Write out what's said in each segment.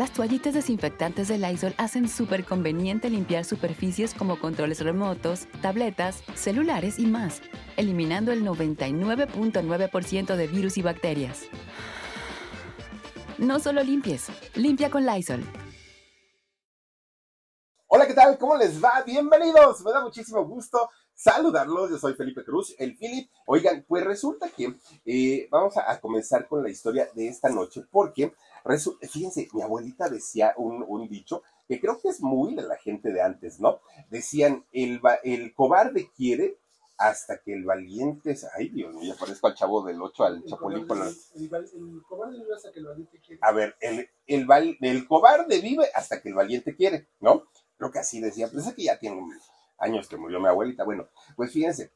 Las toallitas desinfectantes de Lysol hacen súper conveniente limpiar superficies como controles remotos, tabletas, celulares y más, eliminando el 99.9% de virus y bacterias. No solo limpies, limpia con Lysol. Hola, ¿qué tal? ¿Cómo les va? Bienvenidos. Me da muchísimo gusto saludarlos. Yo soy Felipe Cruz, el Philip. Oigan, pues resulta que eh, vamos a, a comenzar con la historia de esta noche porque fíjense, mi abuelita decía un, dicho que creo que es muy de la gente de antes, ¿no? Decían, el, el cobarde quiere hasta que el valiente... Ay, Dios mío, ya parezco al chavo del 8, al chapulín con el, cobarde vive hasta que el valiente quiere. A ver, el, el, el cobarde vive hasta que el valiente quiere, ¿no? Creo que así decía, pero es que ya tiene años que murió mi abuelita. Bueno, pues fíjense,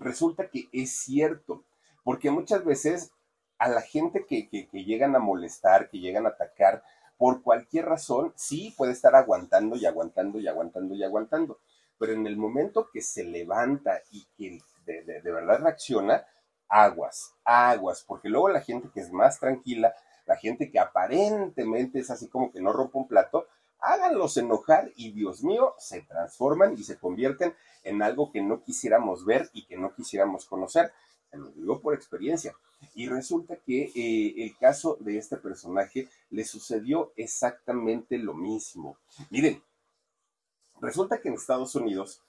resulta que es cierto, porque muchas veces a la gente que, llegan a molestar, que llegan a atacar, por cualquier razón, sí puede estar aguantando y aguantando y aguantando y aguantando. Pero en el momento que se levanta y que de, de, verdad reacciona, aguas, aguas, porque luego la gente que es más tranquila, la gente que aparentemente es así como que no rompe un plato, háganlos enojar y Dios mío, se transforman y se convierten en algo que no quisiéramos ver y que no quisiéramos conocer. Lo digo por experiencia. Y resulta que eh, el caso de este personaje le sucedió exactamente lo mismo. Miren, resulta que en Estados Unidos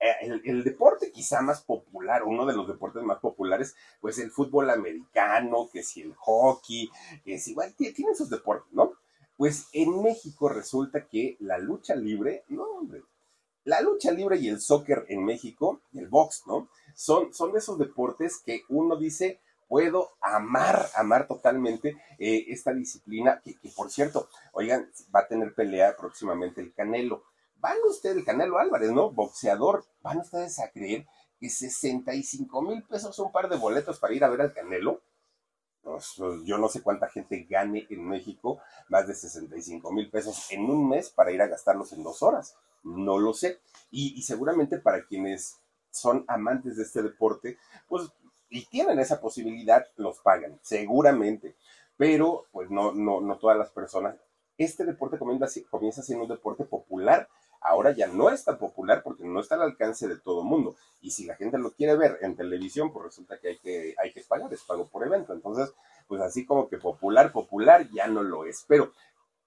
eh, el, deporte quizá más popular, uno de los deportes más populares, pues el fútbol americano, que si el hockey, que si igual tienen sus deportes, ¿no? Pues en México resulta que la lucha libre, no, hombre, la lucha libre y el soccer en México, el box, ¿no? Son, son de esos deportes que uno dice, puedo amar, amar totalmente eh, esta disciplina, que, por cierto, oigan, va a tener pelea próximamente el Canelo. Van ustedes, el Canelo Álvarez, ¿no? Boxeador, van ustedes a creer que 65 mil pesos un par de boletos para ir a ver al Canelo. Pues, pues, yo no sé cuánta gente gane en México más de 65 mil pesos en un mes para ir a gastarlos en dos horas. No lo sé. y seguramente para quienes son amantes de este deporte, pues y tienen esa posibilidad, los pagan, seguramente. Pero, pues no, no, no todas las personas. Este deporte comienza, comienza siendo un deporte popular. Ahora ya no es tan popular porque no está al alcance de todo mundo. Y si la gente lo quiere ver en televisión, pues resulta que hay que, hay que pagar, es pago por evento. Entonces, pues así como que popular, popular ya no lo es. Pero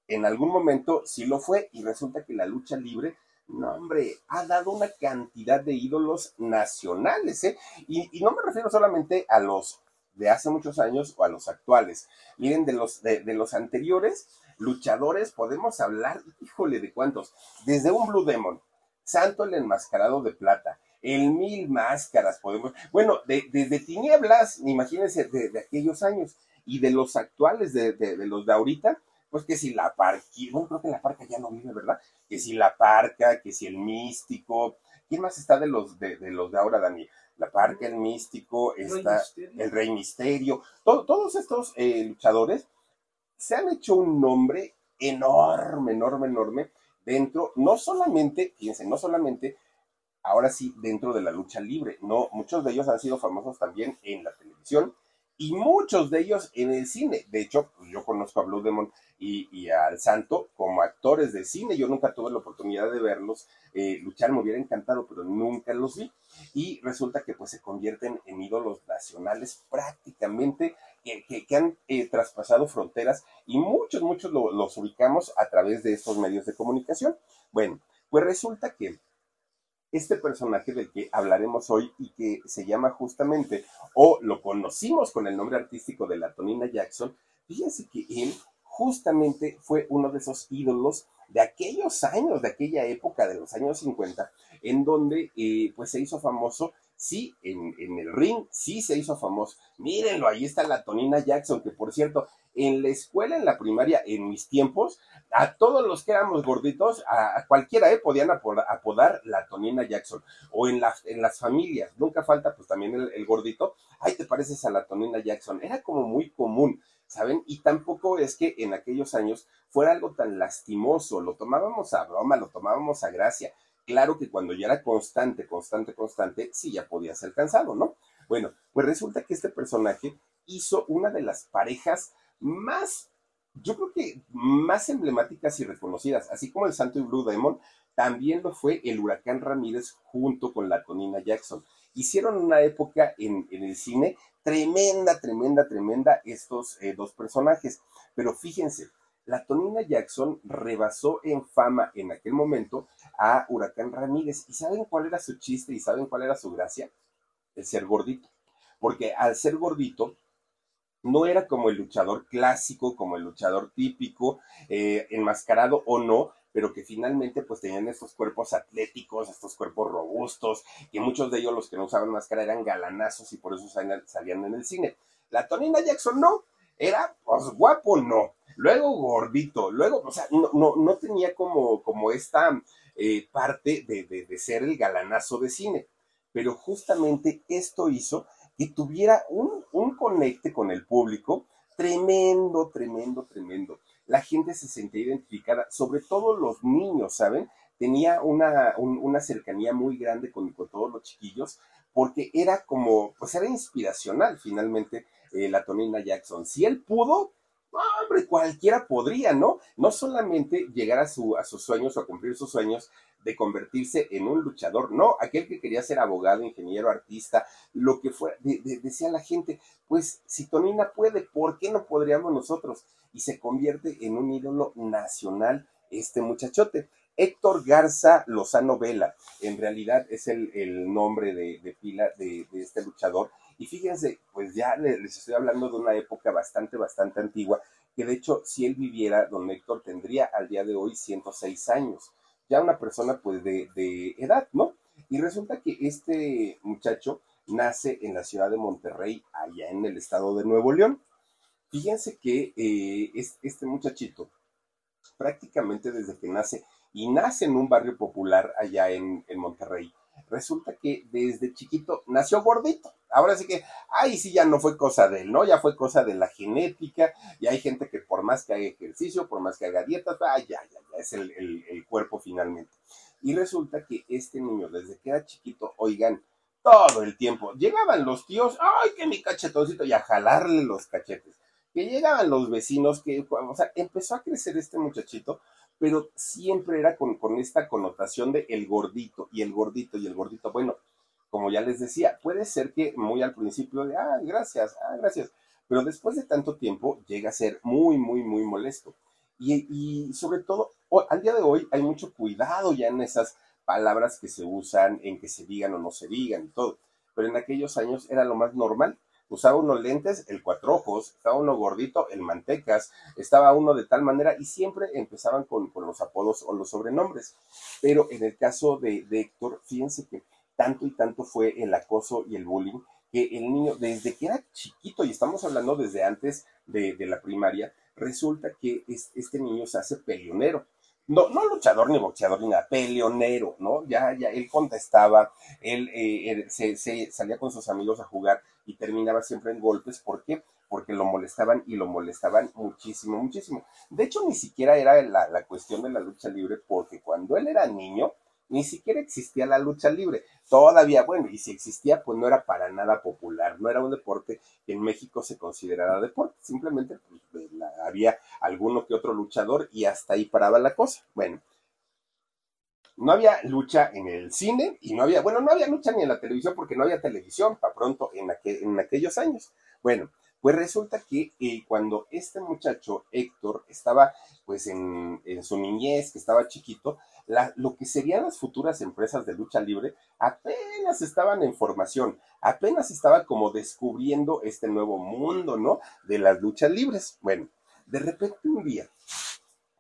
en algún momento sí lo fue y resulta que la lucha libre no, hombre, ha dado una cantidad de ídolos nacionales, ¿eh? Y, no me refiero solamente a los de hace muchos años o a los actuales. Miren, de los, de, los anteriores luchadores podemos hablar, híjole, de cuántos. Desde un Blue Demon, Santo el enmascarado de plata, el Mil Máscaras, podemos. Bueno, de, desde Tinieblas, imagínense, de, de, aquellos años, y de los actuales, de, de los de ahorita, pues que si la parca, bueno, creo que la parca ya no vive, ¿verdad? Que si la parca, que si el místico, ¿quién más está de los de, los de ahora, Dani? La parca, el místico, está el rey misterio, todos estos eh, luchadores se han hecho un nombre enorme, enorme, enorme dentro, no solamente, fíjense, no solamente ahora sí dentro de la lucha libre, no, muchos de ellos han sido famosos también en la televisión, y muchos de ellos en el cine. De hecho, pues, yo conozco a Blue Demon y, al Santo como actores de cine. Yo nunca tuve la oportunidad de verlos eh, luchar, me hubiera encantado, pero nunca los vi. Y resulta que pues se convierten en ídolos nacionales prácticamente que, han eh, traspasado fronteras y muchos, muchos los ubicamos a través de estos medios de comunicación. Bueno, pues resulta que este personaje del que hablaremos hoy y que se llama justamente, o lo conocimos con el nombre artístico de la Tonina Jackson, fíjense que él justamente fue uno de esos ídolos de aquellos años, de aquella época de los años 50, en donde eh, pues se hizo famoso, sí, en, en, el ring, sí se hizo famoso. Mírenlo, ahí está la Tonina Jackson, que por cierto, en la escuela, en la primaria, en mis tiempos, a todos los que éramos gorditos, a, cualquiera eh, podían apodar, la Tonina Jackson. O en, las familias, nunca falta pues también el, el gordito, ay, te pareces a la Tonina Jackson. Era como muy común. ¿saben? Y tampoco es que en aquellos años fuera algo tan lastimoso, lo tomábamos a broma, lo tomábamos a gracia. Claro que cuando ya era constante, constante, constante, sí ya podía ser cansado, ¿no? Bueno, pues resulta que este personaje hizo una de las parejas más, yo creo que más emblemáticas y reconocidas, así como el Santo y Blue Demon, también lo fue el Huracán Ramírez junto con la Tonina Jackson. Hicieron una época en, en el cine tremenda, tremenda, tremenda estos eh, dos personajes. Pero fíjense, la Tonina Jackson rebasó en fama en aquel momento a Huracán Ramírez. ¿Y saben cuál era su chiste y saben cuál era su gracia? El ser gordito. Porque al ser gordito, no era como el luchador clásico, como el luchador típico, eh, enmascarado o no, pero que finalmente pues tenían estos cuerpos atléticos, estos cuerpos robustos, que muchos de ellos los que no usaban máscara eran galanazos y por eso salían en el cine. La Tonina Jackson no, era pues guapo no, luego gordito, luego, o sea, no, no, no tenía como, como esta eh, parte de, de, de ser el galanazo de cine, pero justamente esto hizo que tuviera un, un conecte con el público tremendo, tremendo, tremendo la gente se sentía identificada, sobre todo los niños, ¿saben? Tenía una, una cercanía muy grande con, todos los chiquillos, porque era como, pues era inspiracional finalmente eh, la Tonina Jackson. Si él pudo, hombre, cualquiera podría, ¿no? No solamente llegar a, su, a sus sueños o a cumplir sus sueños de convertirse en un luchador, no, aquel que quería ser abogado, ingeniero, artista, lo que fuera, decía la gente, pues si Tonina puede, ¿por qué no podríamos nosotros? y se convierte en un ídolo nacional este muchachote. Héctor Garza Lozano Vela, en realidad es el, nombre de, pila de, este luchador. Y fíjense, pues ya les estoy hablando de una época bastante, bastante antigua, que de hecho, si él viviera, don Héctor tendría al día de hoy 106 años. Ya una persona, pues, de, edad, ¿no? Y resulta que este muchacho nace en la ciudad de Monterrey, allá en el estado de Nuevo León. Fíjense que eh, este muchachito, prácticamente desde que nace, y nace en un barrio popular allá en, Monterrey, resulta que desde chiquito nació gordito. Ahora sí que, ay, sí, ya no fue cosa de él, ¿no? Ya fue cosa de la genética, y hay gente que por más que haga ejercicio, por más que haga dietas, ay, ya, ya, ya es el, el cuerpo finalmente. Y resulta que este niño, desde que era chiquito, oigan, todo el tiempo, llegaban los tíos, ay, que mi cachetoncito, y a jalarle los cachetes que llegaban los vecinos, que, o sea, empezó a crecer este muchachito, pero siempre era con, con esta connotación de el gordito y el gordito y el gordito. Bueno, como ya les decía, puede ser que muy al principio de, ah, gracias, ah, gracias, pero después de tanto tiempo llega a ser muy, muy, muy molesto. Y, y sobre todo, al día de hoy hay mucho cuidado ya en esas palabras que se usan, en que se digan o no se digan y todo. Pero en aquellos años era lo más normal usaba unos lentes, el cuatro ojos, estaba uno gordito, el mantecas, estaba uno de tal manera y siempre empezaban con, los apodos o los sobrenombres. Pero en el caso de, Héctor, fíjense que tanto y tanto fue el acoso y el bullying que el niño, desde que era chiquito, y estamos hablando desde antes de, la primaria, resulta que este niño se hace peleonero no, no luchador ni boxeador ni nada, peleonero, ¿no? Ya, ya, él contestaba, él, eh, se, salía con sus amigos a jugar y terminaba siempre en golpes. ¿Por qué? Porque lo molestaban y lo molestaban muchísimo, muchísimo. De hecho, ni siquiera era la, la cuestión de la lucha libre, porque cuando él era niño, ni siquiera existía la lucha libre. Todavía, bueno, y si existía, pues no era para nada popular, no era un deporte que en México se considerara deporte, simplemente pues, había alguno que otro luchador y hasta ahí paraba la cosa. Bueno, no había lucha en el cine y no había, bueno, no había lucha ni en la televisión porque no había televisión para pronto en, en aquellos años. Bueno, pues resulta que eh, cuando este muchacho, Héctor, estaba pues en, en, su niñez, que estaba chiquito, lo que serían las futuras empresas de lucha libre apenas estaban en formación, apenas estaba como descubriendo este nuevo mundo, ¿no? De las luchas libres. Bueno, De repente un día,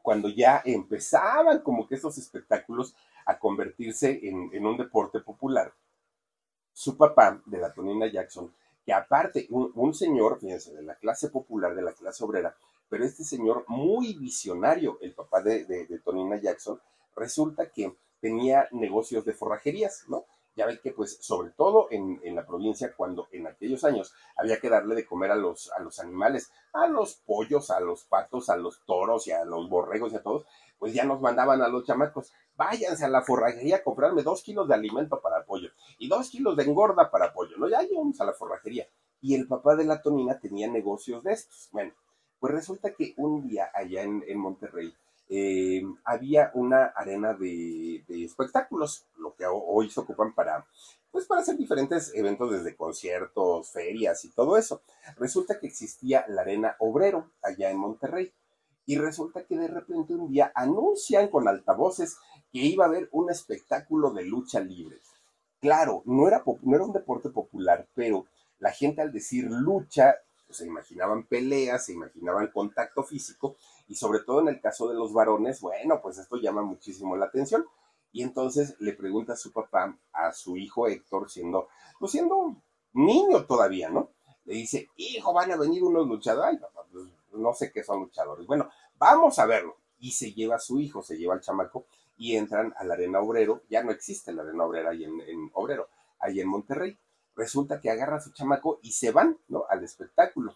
cuando ya empezaban como que estos espectáculos a convertirse en, un deporte popular, su papá, de la Tonina Jackson, que aparte, un, señor, fíjense, de la clase popular, de la clase obrera, pero este señor muy visionario, el papá de, de Tonina Jackson, resulta que tenía negocios de forrajerías, ¿no? Ya ven que, pues, sobre todo en, la provincia, cuando en aquellos años había que darle de comer a los, a los animales, a los pollos, a los patos, a los toros y a los borregos y a todos, pues ya nos mandaban a los chamacos, váyanse a la forrajería a comprarme dos kilos de alimento para pollo y dos kilos de engorda para pollo, ¿no? Ya íbamos a la forrajería. Y el papá de la Tonina tenía negocios de estos. Bueno, pues resulta que un día allá en, en Monterrey, eh, había una arena de, espectáculos, lo que hoy se ocupan para, pues para hacer diferentes eventos desde conciertos, ferias y todo eso. Resulta que existía la arena obrero allá en Monterrey. Y resulta que de repente un día anuncian con altavoces que iba a haber un espectáculo de lucha libre. Claro, no era, un deporte popular, pero la gente al decir lucha, pues se imaginaban peleas, se imaginaban contacto físico, y sobre todo en el caso de los varones, bueno, pues esto llama muchísimo la atención. Y entonces le pregunta su papá, a su hijo Héctor, siendo, pues siendo niño todavía, ¿no? Le dice, hijo, van a venir unos luchadores. Ay, papá, pues no sé qué son luchadores. Bueno, vamos a verlo. Y se lleva a su hijo, se lleva al chamaco y entran a la arena obrero. Ya no existe la arena obrera ahí en, en obrero, ahí en Monterrey. Resulta que agarra a su chamaco y se van, ¿no? Al espectáculo.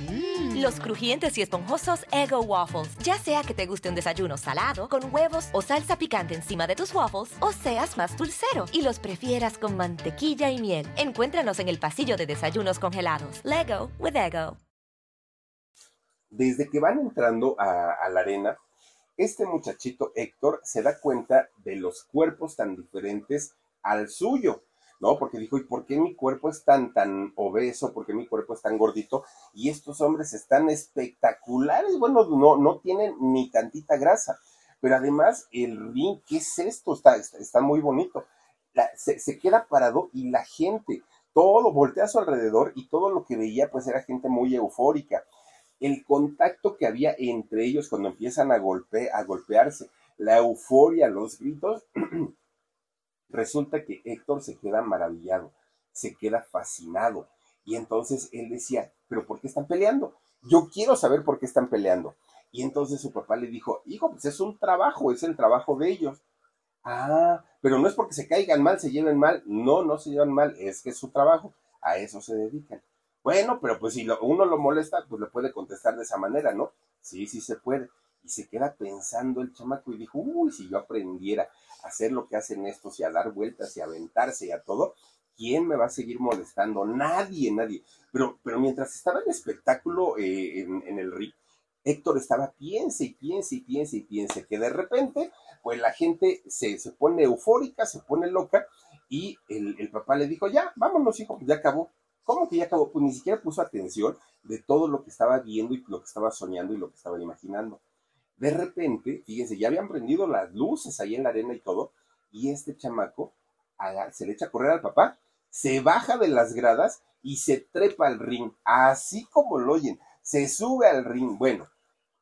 Mm. Los crujientes y esponjosos Ego Waffles. Ya sea que te guste un desayuno salado, con huevos o salsa picante encima de tus waffles, o seas más dulcero y los prefieras con mantequilla y miel. Encuéntranos en el pasillo de desayunos congelados. Lego with Ego. Desde que van entrando a la arena, este muchachito Héctor se da cuenta de los cuerpos tan diferentes al suyo. ¿No? Porque dijo, ¿y por qué mi cuerpo es tan, tan obeso? ¿Por qué mi cuerpo es tan gordito? Y estos hombres están espectaculares, bueno, no, no tienen ni tantita grasa. Pero además, el ring, ¿qué es esto? Está, está, muy bonito. se, se, queda parado y la gente, todo voltea a su alrededor y todo lo que veía, pues era gente muy eufórica. El contacto que había entre ellos cuando empiezan a, golpe, a golpearse, la euforia, los gritos, Resulta que Héctor se queda maravillado, se queda fascinado. Y entonces él decía, pero ¿por qué están peleando? Yo quiero saber por qué están peleando. Y entonces su papá le dijo, hijo, pues es un trabajo, es el trabajo de ellos. Ah, pero no es porque se caigan mal, se lleven mal. No, no se llevan mal, es que es su trabajo. A eso se dedican. Bueno, pero pues si uno lo molesta, pues le puede contestar de esa manera, ¿no? Sí, sí se puede. Y se queda pensando el chamaco y dijo, uy, si yo aprendiera hacer lo que hacen estos y a dar vueltas y a aventarse y a todo, ¿quién me va a seguir molestando? Nadie, nadie. Pero, pero mientras estaba el espectáculo eh, en, el ring, Héctor estaba piense y piense y piense y piense que de repente, pues la gente se, se pone eufórica, se pone loca y el, el, papá le dijo, ya, vámonos hijo, ya acabó. ¿Cómo que ya acabó? Pues ni siquiera puso atención de todo lo que estaba viendo y lo que estaba soñando y lo que estaba imaginando. De repente, fíjense, ya habían prendido las luces ahí en la arena y todo, y este chamaco se le echa a correr al papá, se baja de las gradas y se trepa al ring, así como lo oyen, se sube al ring. Bueno,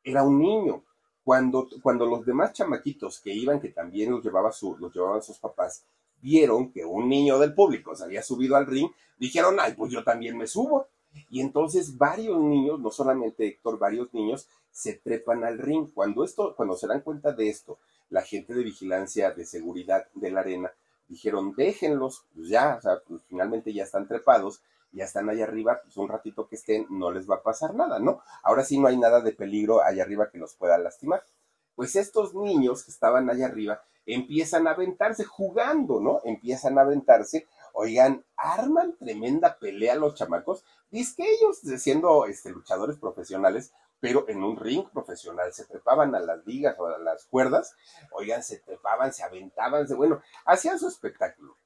era un niño. Cuando, cuando los demás chamaquitos que iban, que también los, llevaba los llevaban sus papás, vieron que un niño del público se había subido al ring, dijeron, ay, pues yo también me subo. Y entonces varios niños, no solamente Héctor, varios niños se trepan al ring. Cuando esto, cuando se dan cuenta de esto, la gente de vigilancia de seguridad de la arena dijeron, déjenlos, pues ya, o sea, pues finalmente ya están trepados, ya están allá arriba, pues un ratito que estén, no les va a pasar nada, ¿no? Ahora sí no hay nada de peligro allá arriba que los pueda lastimar. Pues estos niños que estaban allá arriba empiezan a aventarse jugando, ¿no? Empiezan a aventarse Oigan, arman tremenda pelea los chamacos. Dice que ellos, siendo este, luchadores profesionales, pero en un ring profesional, se trepaban a las ligas o a las cuerdas, oigan, se trepaban, se aventaban, se, bueno, hacían su espectáculo.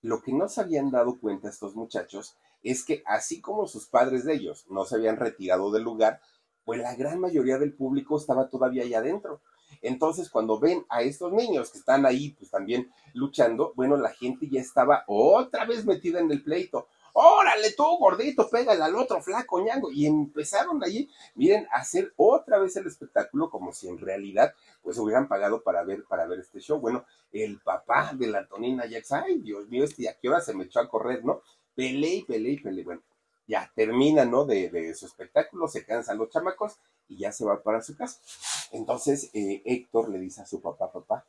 Lo que no se habían dado cuenta estos muchachos es que así como sus padres de ellos no se habían retirado del lugar, pues la gran mayoría del público estaba todavía ahí adentro. Entonces, cuando ven a estos niños que están ahí, pues también luchando, bueno, la gente ya estaba otra vez metida en el pleito. Órale tú, gordito, pégale al otro flaco, ñango. Y empezaron allí, miren, a hacer otra vez el espectáculo como si en realidad pues hubieran pagado para ver, para ver este show. Bueno, el papá de la Tonina Jax, ay, Dios mío, este, ¿a qué hora se me echó a correr, no? Pele y pele y pele. Bueno, ya termina, ¿no? De, de, su espectáculo, se cansan los chamacos y ya se va para su casa. Entonces, eh, Héctor le dice a su papá, papá,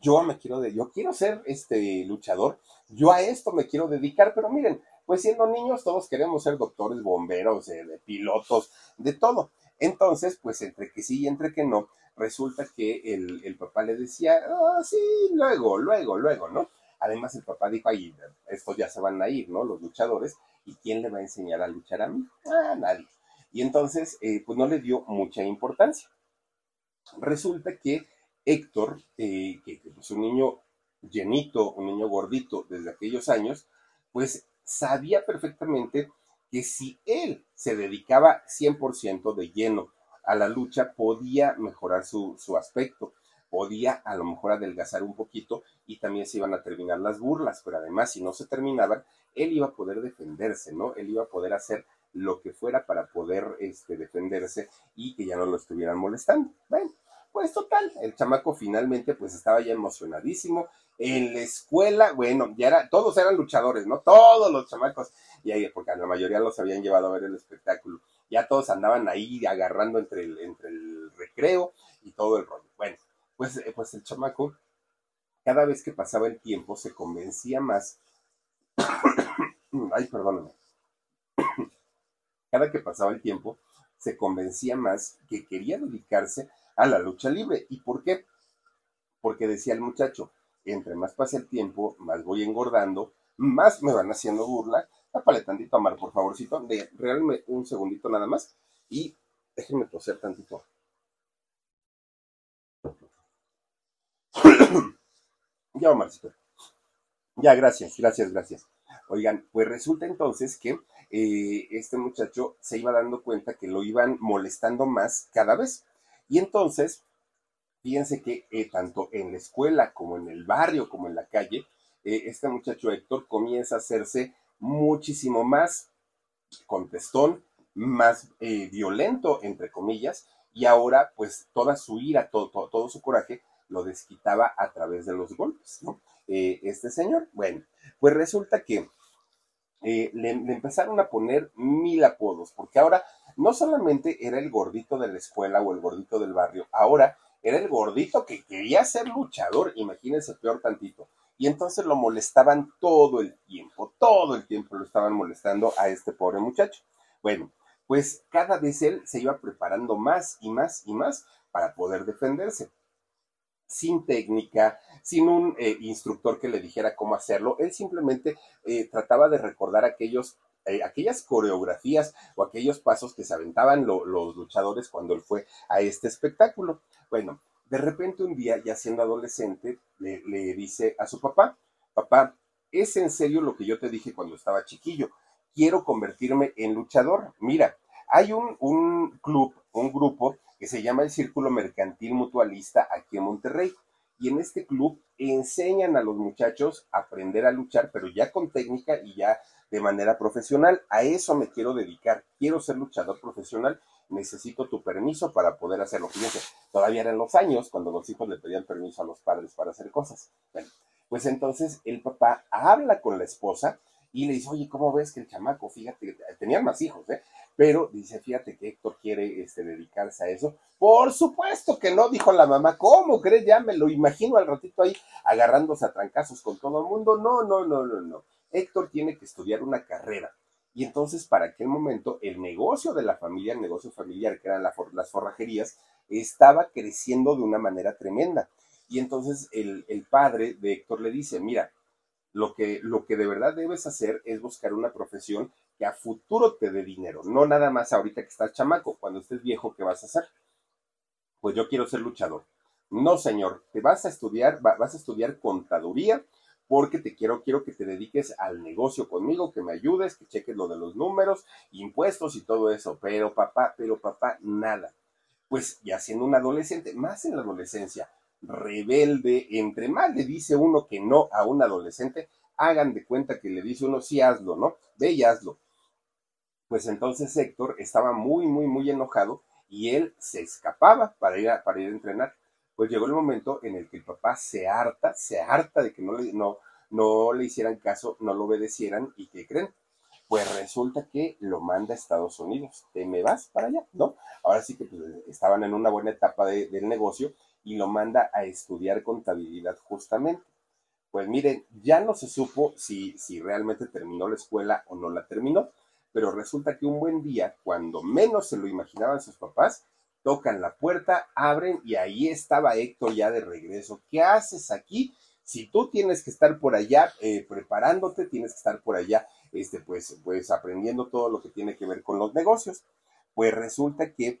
yo me quiero, de, yo quiero ser este luchador, yo a esto me quiero dedicar, pero miren, pues siendo niños todos queremos ser doctores, bomberos, eh, pilotos, de todo. Entonces, pues entre que sí y entre que no, resulta que el, el papá le decía, ah, sí, luego, luego, luego, ¿no? Además, el papá dijo, ahí, estos ya se van a ir, ¿no? Los luchadores, ¿y quién le va a enseñar a luchar a mí? Ah, nadie. Y entonces, eh, pues no le dio mucha importancia. Resulta que Héctor, eh, que es pues, un niño llenito, un niño gordito desde aquellos años, pues sabía perfectamente que si él se dedicaba 100% de lleno a la lucha, podía mejorar su, su aspecto, podía a lo mejor adelgazar un poquito y también se iban a terminar las burlas, pero además si no se terminaban, él iba a poder defenderse, ¿no? Él iba a poder hacer lo que fuera para poder este, defenderse y que ya no lo estuvieran molestando. Bueno, pues total, el chamaco finalmente pues estaba ya emocionadísimo. En la escuela, bueno, ya era, todos eran luchadores, ¿no? Todos los chamacos, y ahí, porque a la mayoría los habían llevado a ver el espectáculo. Ya todos andaban ahí agarrando entre el, entre el recreo y todo el rollo. Bueno, pues, eh, pues el chamaco, cada vez que pasaba el tiempo, se convencía más. Ay, perdóname cada que pasaba el tiempo, se convencía más que quería dedicarse a la lucha libre. ¿Y por qué? Porque decía el muchacho, entre más pasa el tiempo, más voy engordando, más me van haciendo burla. Tápale tantito a Mar, por favorcito, de realme un segundito nada más y déjenme toser tantito. ya, Marcito. Ya, gracias, gracias, gracias. Oigan, pues resulta entonces que eh, este muchacho se iba dando cuenta que lo iban molestando más cada vez. Y entonces, fíjense que eh, tanto en la escuela como en el barrio, como en la calle, eh, este muchacho Héctor comienza a hacerse muchísimo más contestón, más violento, entre comillas, y ahora pues toda su ira, todo, todo, su coraje lo desquitaba a través de los golpes, ¿no? este señor, bueno, pues resulta que eh, le, empezaron a poner mil apodos, porque ahora no solamente era el gordito de la escuela o el gordito del barrio, ahora era el gordito que quería ser luchador, imagínense peor tantito. Y entonces lo molestaban todo el tiempo, todo el tiempo lo estaban molestando a este pobre muchacho. Bueno, pues cada vez él se iba preparando más y más y más para poder defenderse sin técnica, sin un eh, instructor que le dijera cómo hacerlo. Él simplemente eh, trataba de recordar aquellos, eh, aquellas coreografías o aquellos pasos que se aventaban los luchadores cuando él fue a este espectáculo. Bueno, de repente un día, ya siendo adolescente, le, le dice a su papá, papá, ¿es en serio lo que yo te dije cuando estaba chiquillo? Quiero convertirme en luchador. Mira, hay un, un club, un grupo que se llama el Círculo Mercantil Mutualista aquí en Monterrey. Y en este club enseñan a los muchachos a aprender a luchar, pero ya con técnica y ya de manera profesional. A eso me quiero dedicar. Quiero ser luchador profesional. Necesito tu permiso para poder hacerlo. Fíjense, todavía eran los años cuando los hijos le pedían permiso a los padres para hacer cosas. Bueno, pues entonces el papá habla con la esposa y le dice, oye, ¿cómo ves que el chamaco, fíjate, tenían más hijos, ¿eh? Pero dice, fíjate que Héctor quiere este, dedicarse a eso. Por supuesto que no, dijo la mamá, ¿cómo crees? Ya me lo imagino al ratito ahí agarrándose a trancazos con todo el mundo. No, no, no, no, no. Héctor tiene que estudiar una carrera. Y entonces, para aquel momento, el negocio de la familia, el negocio familiar, que eran las forrajerías, estaba creciendo de una manera tremenda. Y entonces el, el padre de Héctor le dice, mira, lo que, lo que de verdad debes hacer es buscar una profesión que a futuro te dé dinero, no nada más ahorita que estás chamaco, cuando estés viejo, ¿qué vas a hacer? Pues yo quiero ser luchador. No, señor, te vas a estudiar, vas a estudiar contaduría porque te quiero, quiero que te dediques al negocio conmigo, que me ayudes, que cheques lo de los números, impuestos y todo eso. Pero papá, pero papá, nada. Pues ya siendo un adolescente, más en la adolescencia, rebelde, entre más le dice uno que no a un adolescente, hagan de cuenta que le dice uno, sí hazlo, ¿no? Ve y hazlo. Pues entonces Héctor estaba muy, muy, muy enojado y él se escapaba para ir a, para ir a entrenar. Pues llegó el momento en el que el papá se harta, se harta de que no le, no, no le hicieran caso, no lo obedecieran y ¿qué creen? Pues resulta que lo manda a Estados Unidos. Te me vas para allá, ¿no? Ahora sí que pues, estaban en una buena etapa del negocio y lo manda a estudiar contabilidad justamente. Pues miren, ya no se supo si, si realmente terminó la escuela o no la terminó, pero resulta que un buen día, cuando menos se lo imaginaban sus papás, tocan la puerta, abren y ahí estaba Héctor ya de regreso. ¿Qué haces aquí? Si tú tienes que estar por allá eh, preparándote, tienes que estar por allá, este, pues, pues aprendiendo todo lo que tiene que ver con los negocios. Pues resulta que...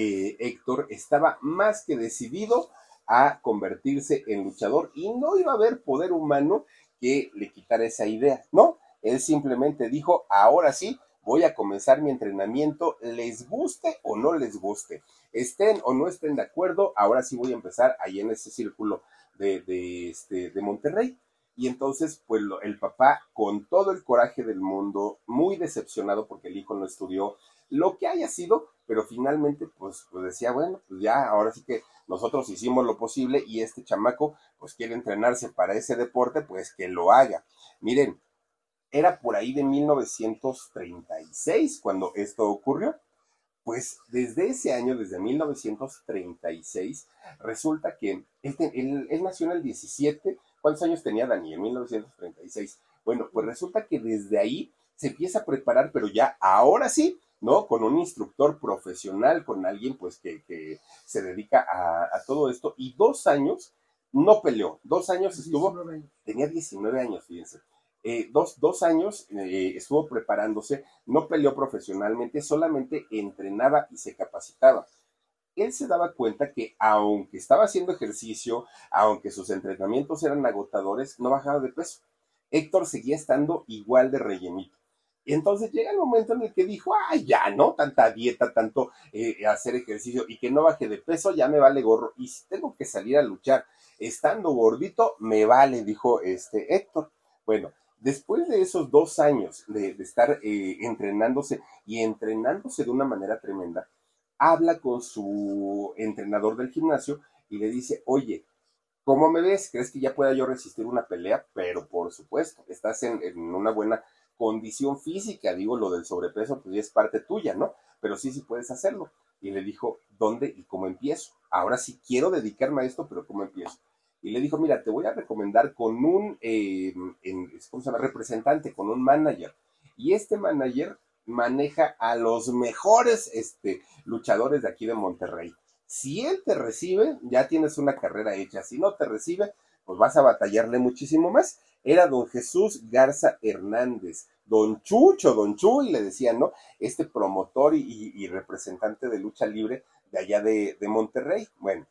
Eh, Héctor estaba más que decidido a convertirse en luchador y no iba a haber poder humano que le quitara esa idea, ¿no? Él simplemente dijo, ahora sí, voy a comenzar mi entrenamiento, les guste o no les guste, estén o no estén de acuerdo, ahora sí voy a empezar ahí en ese círculo de, de, este, de Monterrey. Y entonces, pues el papá, con todo el coraje del mundo, muy decepcionado porque el hijo no estudió, lo que haya sido, pero finalmente, pues, pues decía, bueno, pues ya, ahora sí que nosotros hicimos lo posible y este chamaco, pues quiere entrenarse para ese deporte, pues que lo haga. Miren, era por ahí de 1936 cuando esto ocurrió. Pues desde ese año, desde 1936, resulta que él, nació en el 17. ¿Cuántos años tenía Dani en 1936? Bueno, pues resulta que desde ahí se empieza a preparar, pero ya ahora sí, ¿no? Con un instructor profesional, con alguien pues que, se dedica a, a, todo esto. Y dos años no peleó, dos años estuvo, tenía 19 años, fíjense. Eh, dos, dos, años eh, estuvo preparándose, no peleó profesionalmente, solamente entrenaba y se capacitaba. Él se daba cuenta que aunque estaba haciendo ejercicio, aunque sus entrenamientos eran agotadores, no bajaba de peso. Héctor seguía estando igual de rellenito. Entonces llega el momento en el que dijo, ay, ya, ¿no? Tanta dieta, tanto eh, hacer ejercicio y que no baje de peso, ya me vale gorro. Y si tengo que salir a luchar estando gordito, me vale, dijo este Héctor. Bueno, Después de esos dos años de, estar eh, entrenándose y entrenándose de una manera tremenda, habla con su entrenador del gimnasio y le dice, oye, ¿cómo me ves? ¿Crees que ya pueda yo resistir una pelea? Pero por supuesto, estás en, una buena condición física, digo, lo del sobrepeso, pues ya es parte tuya, ¿no? Pero sí, sí puedes hacerlo. Y le dijo, ¿dónde y cómo empiezo? Ahora sí quiero dedicarme a esto, pero ¿cómo empiezo? y le dijo, mira, te voy a recomendar con un, eh, ¿cómo se llama? Representante, con un manager. Y este manager maneja a los mejores este, luchadores de aquí de Monterrey. Si él te recibe, ya tienes una carrera hecha. Si no te recibe, pues vas a batallarle muchísimo más. Era don Jesús Garza Hernández, don Chucho, don Chuy, le decían, ¿no? Este promotor y, representante de lucha libre de allá de, de Monterrey. Bueno,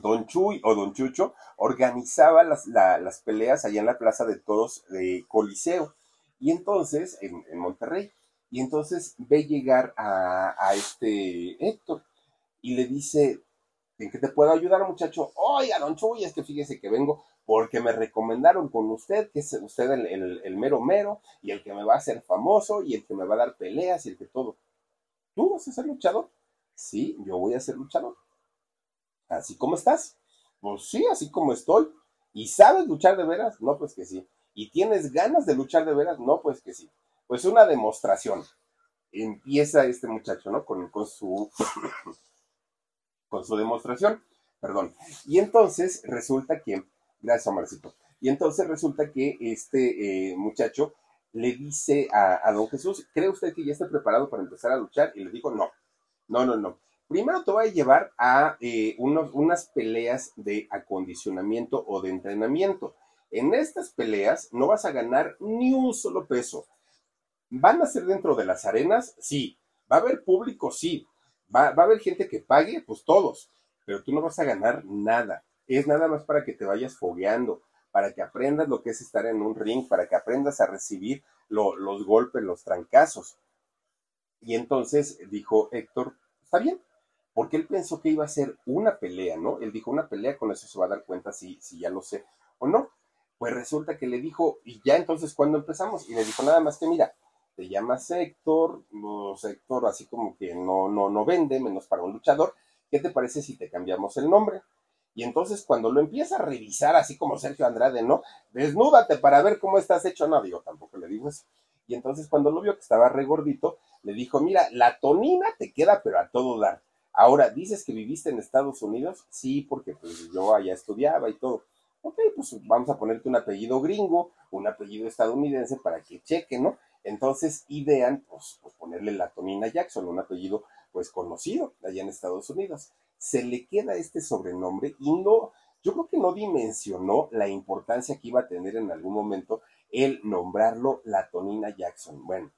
Don Chuy o Don Chucho organizaba las, las peleas allá en la Plaza de Toros de Coliseo. Y entonces, en, Monterrey. Y entonces ve llegar a, este Héctor y le dice, ¿en qué te puedo ayudar, muchacho? Oiga, don Chuy, es que fíjese que vengo porque me recomendaron con usted, que es usted el, el, mero mero y el que me va a hacer famoso y el que me va a dar peleas y el que todo. ¿Tú vas a ser luchador? Sí, yo voy a ser luchador. ¿Así como estás? Pues sí, así como estoy. ¿Y sabes luchar de veras? No, pues que sí. ¿Y tienes ganas de luchar de veras? No, pues que sí. Pues una demostración. Empieza este muchacho, ¿no? Con, con su. con su demostración. Perdón. Y entonces resulta que. Gracias, Marcito. Y entonces resulta que este eh, muchacho le dice a, don Jesús, ¿cree usted que ya está preparado para empezar a luchar? Y le dijo, no, no, no, no. Primero te voy a llevar a eh, unas peleas de acondicionamiento o de entrenamiento. En estas peleas no vas a ganar ni un solo peso. ¿Van a ser dentro de las arenas? Sí. ¿Va a haber público? Sí. ¿Va, va a haber gente que pague? Pues todos. Pero tú no vas a ganar nada. Es nada más para que te vayas fogueando, para que aprendas lo que es estar en un ring, para que aprendas a recibir los golpes, los trancazos. Y entonces dijo Héctor, está bien, porque él pensó que iba a ser una pelea, ¿no? Él dijo, una pelea, con eso se va a dar cuenta si, si ya lo sé o no. Pues resulta que le dijo, y ya entonces, ¿cuándo empezamos? Y le dijo nada más que, mira, te llamas Héctor, Héctor así como que no, no, no vende, menos para un luchador, ¿qué te parece si te cambiamos el nombre? Y entonces cuando lo empieza a revisar, así como Sergio Andrade, ¿no? Desnúdate para ver cómo estás hecho. No, digo, tampoco le digo eso. Y entonces cuando lo vio que estaba regordito, le dijo, mira, la tonina te queda, pero a todo dar. Ahora, ¿dices que viviste en Estados Unidos? Sí, porque pues yo allá estudiaba y todo. Ok, pues vamos a ponerte un apellido gringo, un apellido estadounidense para que cheque, ¿no? Entonces idean, pues, pues ponerle la Tonina Jackson, un apellido pues conocido allá en Estados Unidos se le queda este sobrenombre y no, yo creo que no dimensionó la importancia que iba a tener en algún momento el nombrarlo la Tonina Jackson. Bueno,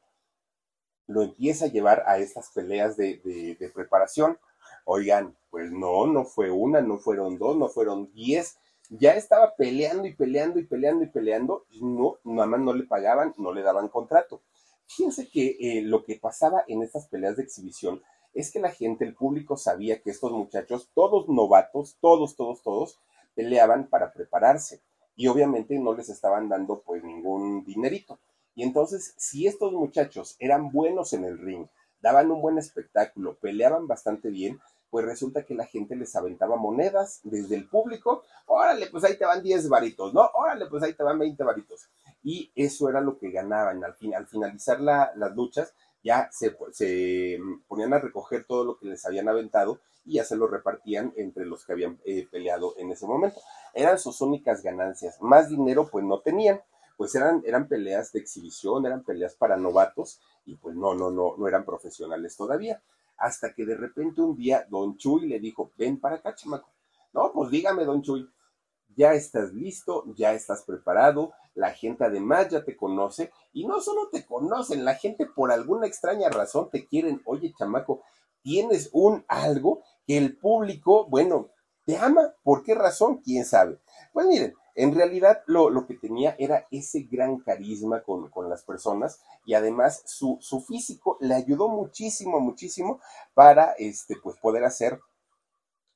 lo empieza a llevar a estas peleas de, preparación. Oigan, pues no, no fue una, no fueron dos, no fueron diez. Ya estaba peleando y peleando y peleando y peleando y no, nada más no le pagaban, no le daban contrato. Fíjense que eh, lo que pasaba en estas peleas de exhibición es que la gente, el público sabía que estos muchachos, todos novatos, todos, todos, todos, peleaban para prepararse y obviamente no les estaban dando pues ningún dinerito. Y entonces, si estos muchachos eran buenos en el ring, daban un buen espectáculo, peleaban bastante bien, pues resulta que la gente les aventaba monedas desde el público, órale, pues ahí te van 10 varitos, ¿no? Órale, pues ahí te van 20 varitos. Y eso era lo que ganaban al, fin, al finalizar las luchas, ya se, se, ponían a recoger todo lo que les habían aventado y ya se lo repartían entre los que habían eh, peleado en ese momento. Eran sus únicas ganancias. Más dinero pues no tenían, pues eran, eran peleas de exhibición, eran peleas para novatos y pues no, no, no, no eran profesionales todavía. Hasta que de repente un día Don Chuy le dijo, ven para acá, chamaco. No, pues dígame, Don Chuy, ya estás listo, ya estás preparado, la gente además ya te conoce y no solo te conocen, la gente por alguna extraña razón te quieren, oye chamaco, tienes un algo que el público, bueno, te ama, ¿por qué razón? ¿Quién sabe? Pues miren, en realidad lo, lo que tenía era ese gran carisma con, con las personas y además su, su, físico le ayudó muchísimo, muchísimo para este, pues poder hacer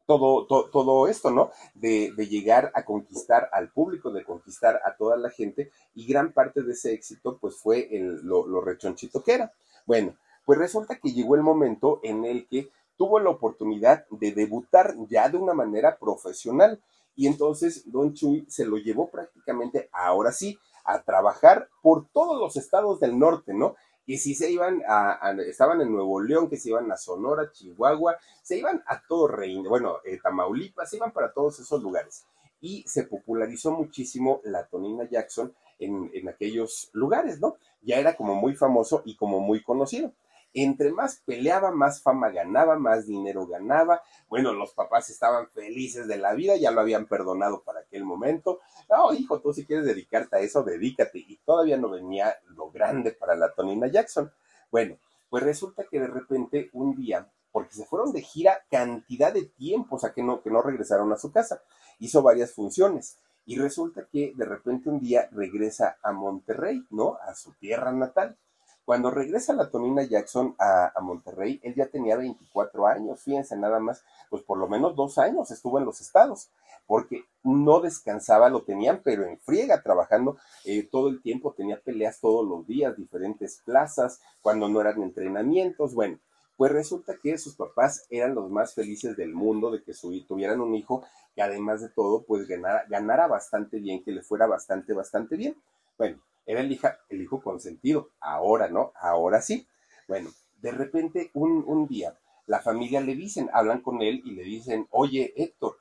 todo, todo esto, ¿no? De, de, llegar a conquistar al público, de conquistar a toda la gente, y gran parte de ese éxito, pues fue el, lo, lo rechonchito que era. Bueno, pues resulta que llegó el momento en el que tuvo la oportunidad de debutar ya de una manera profesional, y entonces Don Chuy se lo llevó prácticamente, ahora sí, a trabajar por todos los estados del norte, ¿no? Que si se iban a, estaban en Nuevo León, que se iban a Sonora, Chihuahua, se iban a todo reino, bueno, eh, Tamaulipas, se iban para todos esos lugares. Y se popularizó muchísimo la Tonina Jackson en, en aquellos lugares, ¿no? Ya era como muy famoso y como muy conocido entre más peleaba, más fama ganaba, más dinero ganaba. Bueno, los papás estaban felices de la vida, ya lo habían perdonado para aquel momento. No, hijo, tú si quieres dedicarte a eso, dedícate. Y todavía no venía lo grande para la Tonina Jackson. Bueno, pues resulta que de repente un día, porque se fueron de gira cantidad de tiempo, o sea que no, que no regresaron a su casa, hizo varias funciones. Y resulta que de repente un día regresa a Monterrey, ¿no? A su tierra natal. Cuando regresa la Tonina Jackson a, Monterrey, él ya tenía 24 años, fíjense nada más, pues por lo menos dos años estuvo en los estados, porque no descansaba, lo tenían, pero en friega, trabajando eh, todo el tiempo, tenía peleas todos los días, diferentes plazas, cuando no eran entrenamientos, bueno. Pues resulta que sus papás eran los más felices del mundo de que su, tuvieran un hijo que además de todo, pues ganara, ganara bastante bien, que le fuera bastante, bastante bien. Bueno, era el, hija, el hijo consentido, ahora no, ahora sí. Bueno, de repente un, un día la familia le dicen, hablan con él y le dicen, oye Héctor,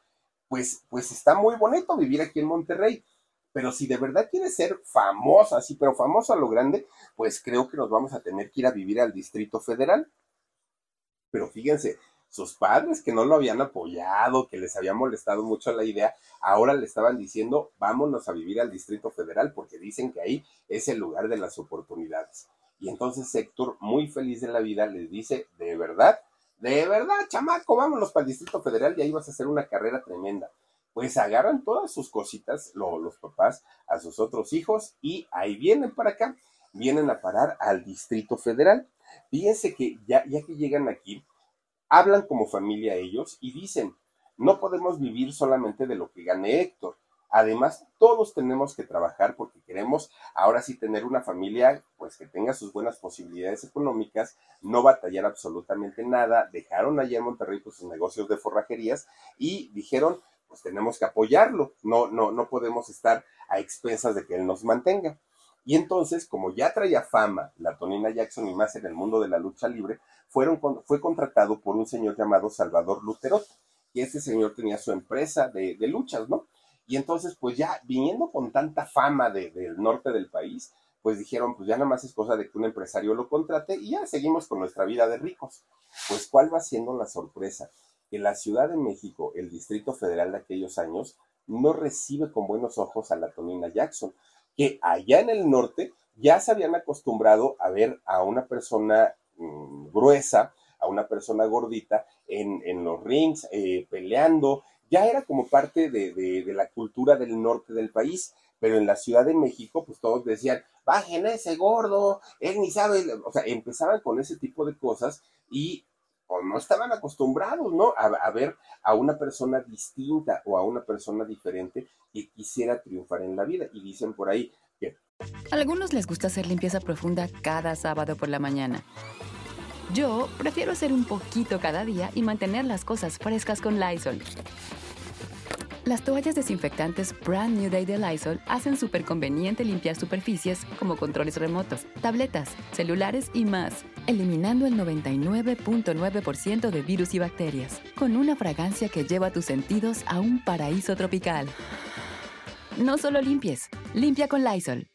pues, pues está muy bonito vivir aquí en Monterrey, Pero si de verdad quiere ser famosa, sí, pero famosa a lo grande, pues creo que nos vamos a tener que ir a vivir al Distrito Federal. Pero fíjense, sus padres que no lo habían apoyado, que les había molestado mucho la idea, ahora le estaban diciendo, vámonos a vivir al Distrito Federal porque dicen que ahí es el lugar de las oportunidades. Y entonces Héctor, muy feliz de la vida, les dice, de verdad, de verdad, chamaco, vámonos para el Distrito Federal y ahí vas a hacer una carrera tremenda. Pues agarran todas sus cositas, los papás, a sus otros hijos y ahí vienen para acá, vienen a parar al Distrito Federal. Fíjense que ya, ya que llegan aquí, hablan como familia ellos y dicen, no podemos vivir solamente de lo que gane Héctor. Además, todos tenemos que trabajar porque queremos ahora sí tener una familia pues que tenga sus buenas posibilidades económicas, no batallar absolutamente nada. Dejaron allá en Monterrey pues, sus negocios de forrajerías y dijeron, pues tenemos que apoyarlo, no, no, no podemos estar a expensas de que él nos mantenga. Y entonces, como ya traía fama la Tonina Jackson y más en el mundo de la lucha libre, fueron, fue contratado por un señor llamado Salvador Luterot. Y este señor tenía su empresa de, luchas, ¿no? Y entonces, pues ya viniendo con tanta fama del norte del país, pues dijeron, pues ya nada más es cosa de que un empresario lo contrate y ya seguimos con nuestra vida de ricos. Pues, ¿cuál va siendo la sorpresa? Que la Ciudad de México, el Distrito Federal de aquellos años, no recibe con buenos ojos a la Tonina Jackson que allá en el norte ya se habían acostumbrado a ver a una persona mm, gruesa, a una persona gordita en, en los rings, eh, peleando, ya era como parte de, de, la cultura del norte del país, pero en la Ciudad de México, pues todos decían, bajen ese gordo, él ni sabe, o sea, empezaban con ese tipo de cosas y no estaban acostumbrados, ¿no? A, a, ver a una persona distinta o a una persona diferente que quisiera triunfar en la vida. Y dicen por ahí que... A algunos les gusta hacer limpieza profunda cada sábado por la mañana. Yo prefiero hacer un poquito cada día y mantener las cosas frescas con Lysol. Las toallas desinfectantes Brand New Day de Lysol hacen súper conveniente limpiar superficies como controles remotos, tabletas, celulares y más, eliminando el 99.9% de virus y bacterias, con una fragancia que lleva tus sentidos a un paraíso tropical. No solo limpies, limpia con Lysol.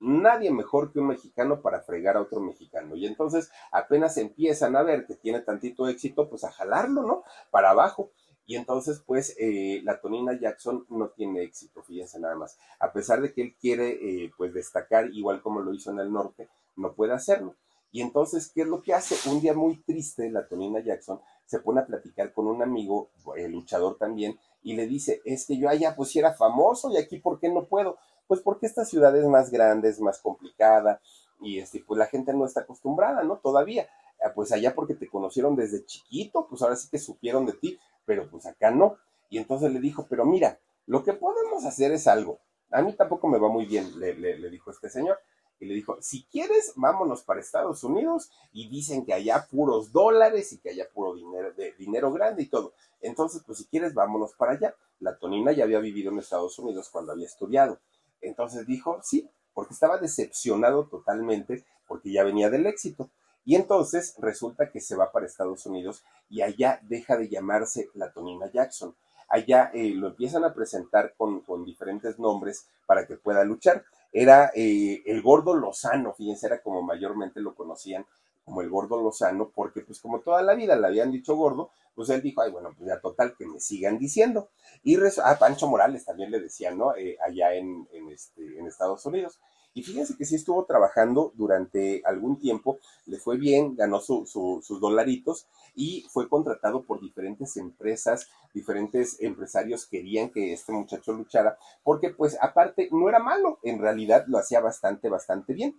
Nadie mejor que un mexicano para fregar a otro mexicano. Y entonces apenas empiezan a ver que tiene tantito éxito, pues a jalarlo, ¿no? Para abajo. Y entonces, pues, eh, la Tonina Jackson no tiene éxito, fíjense nada más. A pesar de que él quiere, eh, pues, destacar, igual como lo hizo en el norte, no puede hacerlo. Y entonces, ¿qué es lo que hace? Un día muy triste, la Tonina Jackson se pone a platicar con un amigo, luchador también, y le dice, es que yo allá pues era famoso y aquí ¿por qué no puedo? Pues porque esta ciudad es más grande, es más complicada y este, pues la gente no está acostumbrada, ¿no? Todavía. Ah, pues allá porque te conocieron desde chiquito, pues ahora sí que supieron de ti, pero pues acá no. Y entonces le dijo, pero mira, lo que podemos hacer es algo. A mí tampoco me va muy bien, le, le, dijo este señor. Y le dijo, si quieres, vámonos para Estados Unidos y dicen que allá puros dólares y que allá puro dinero, de, dinero grande y todo. Entonces, pues si quieres, vámonos para allá. La Tonina ya había vivido en Estados Unidos cuando había estudiado. Entonces dijo, sí, porque estaba decepcionado totalmente porque ya venía del éxito. Y entonces resulta que se va para Estados Unidos y allá deja de llamarse la Tonina Jackson. Allá eh, lo empiezan a presentar con, diferentes nombres para que pueda luchar. Era eh, el gordo Lozano, fíjense, era como mayormente lo conocían como el gordo Lozano, porque pues como toda la vida le habían dicho gordo, pues él dijo, ay, bueno, pues ya total, que me sigan diciendo. Y a Pancho Morales también le decían, ¿no? Eh, allá en, este, en Estados Unidos. Y fíjense que sí estuvo trabajando durante algún tiempo, le fue bien, ganó sus dolaritos y fue contratado por diferentes empresas, diferentes empresarios querían que este muchacho luchara, porque pues aparte no era malo, en realidad lo hacía bastante, bastante bien.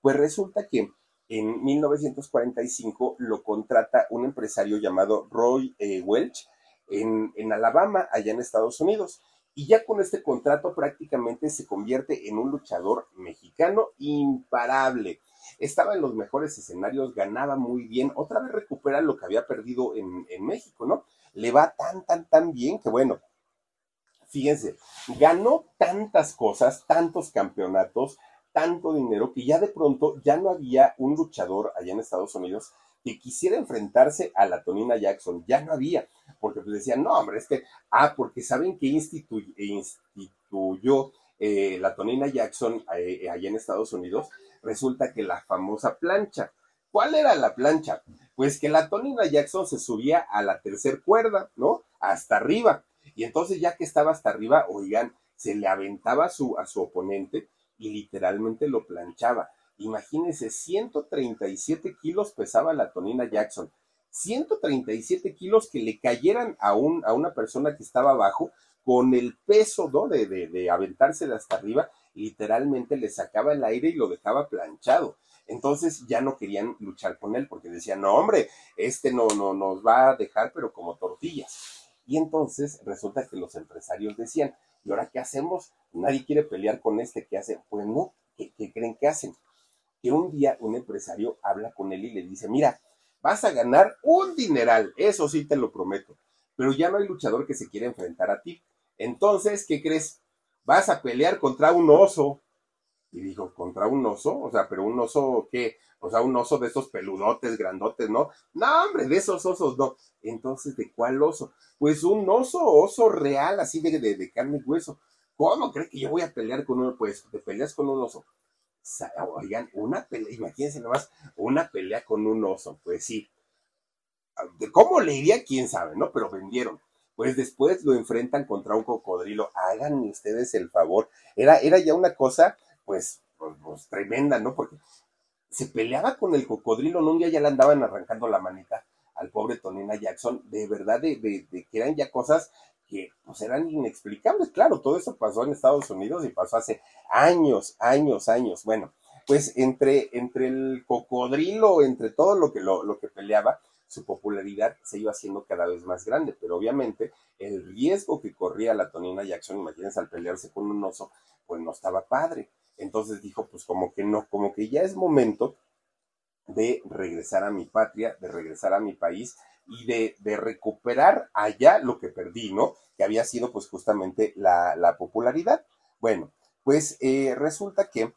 Pues resulta que en 1945 lo contrata un empresario llamado Roy eh, Welch en, en Alabama, allá en Estados Unidos y ya con este contrato prácticamente se convierte en un luchador mexicano imparable. Estaba en los mejores escenarios, ganaba muy bien, otra vez recupera lo que había perdido en, México, ¿no? Le va tan, tan, tan bien que bueno, fíjense, ganó tantas cosas, tantos campeonatos, tanto dinero que ya de pronto ya no había un luchador allá en Estados Unidos que quisiera enfrentarse a la Tonina Jackson. Ya no había, porque pues decían, no, hombre, es que, ah, porque saben que instituyó eh, la Tonina Jackson eh, allá en Estados Unidos, resulta que la famosa plancha. ¿Cuál era la plancha? Pues que la Tonina Jackson se subía a la tercera cuerda, ¿no? Hasta arriba. Y entonces ya que estaba hasta arriba, oigan, se le aventaba su, a su oponente y literalmente lo planchaba. Imagínense, 137 kilos pesaba la Tonina Jackson. 137 kilos que le cayeran a, un, a una persona que estaba abajo con el peso ¿no? de, de, de aventarse hasta arriba, literalmente le sacaba el aire y lo dejaba planchado. Entonces ya no querían luchar con él porque decían, no hombre, este no, no nos va a dejar pero como tortillas. Y entonces resulta que los empresarios decían, ¿y ahora qué hacemos? Nadie quiere pelear con este, ¿qué hacen? Pues no, ¿qué, qué creen que hacen? Que un día un empresario habla con él y le dice, mira, vas a ganar un dineral, eso sí te lo prometo, pero ya no hay luchador que se quiera enfrentar a ti. Entonces, ¿qué crees? Vas a pelear contra un oso. Y dijo, ¿contra un oso? O sea, pero un oso, ¿qué? O sea, un oso de esos peludotes, grandotes, ¿no? No, hombre, de esos osos no. Entonces, ¿de cuál oso? Pues un oso, oso real, así de, de, de carne y hueso. ¿Cómo crees que yo voy a pelear con uno? Pues te peleas con un oso. Oigan, una pelea, imagínense nomás, una pelea con un oso, pues sí. ¿Cómo le iría? Quién sabe, ¿no? Pero vendieron. Pues después lo enfrentan contra un cocodrilo. Háganme ustedes el favor. Era, era ya una cosa, pues, pues, pues tremenda, ¿no? Porque se peleaba con el cocodrilo, ¿no? Un día ya le andaban arrancando la manita al pobre Tonina Jackson, de verdad, de, de, de, que eran ya cosas que pues eran inexplicables. Claro, todo eso pasó en Estados Unidos y pasó hace años, años, años. Bueno, pues entre, entre el cocodrilo, entre todo lo que, lo, lo que peleaba, su popularidad se iba haciendo cada vez más grande, pero obviamente el riesgo que corría la Tonina Jackson, imagínense al pelearse con un oso, pues no estaba padre. Entonces dijo, pues como que no, como que ya es momento de regresar a mi patria, de regresar a mi país y de, recuperar allá lo que perdí, ¿no? Que había sido pues justamente la, la popularidad. Bueno, pues eh, resulta que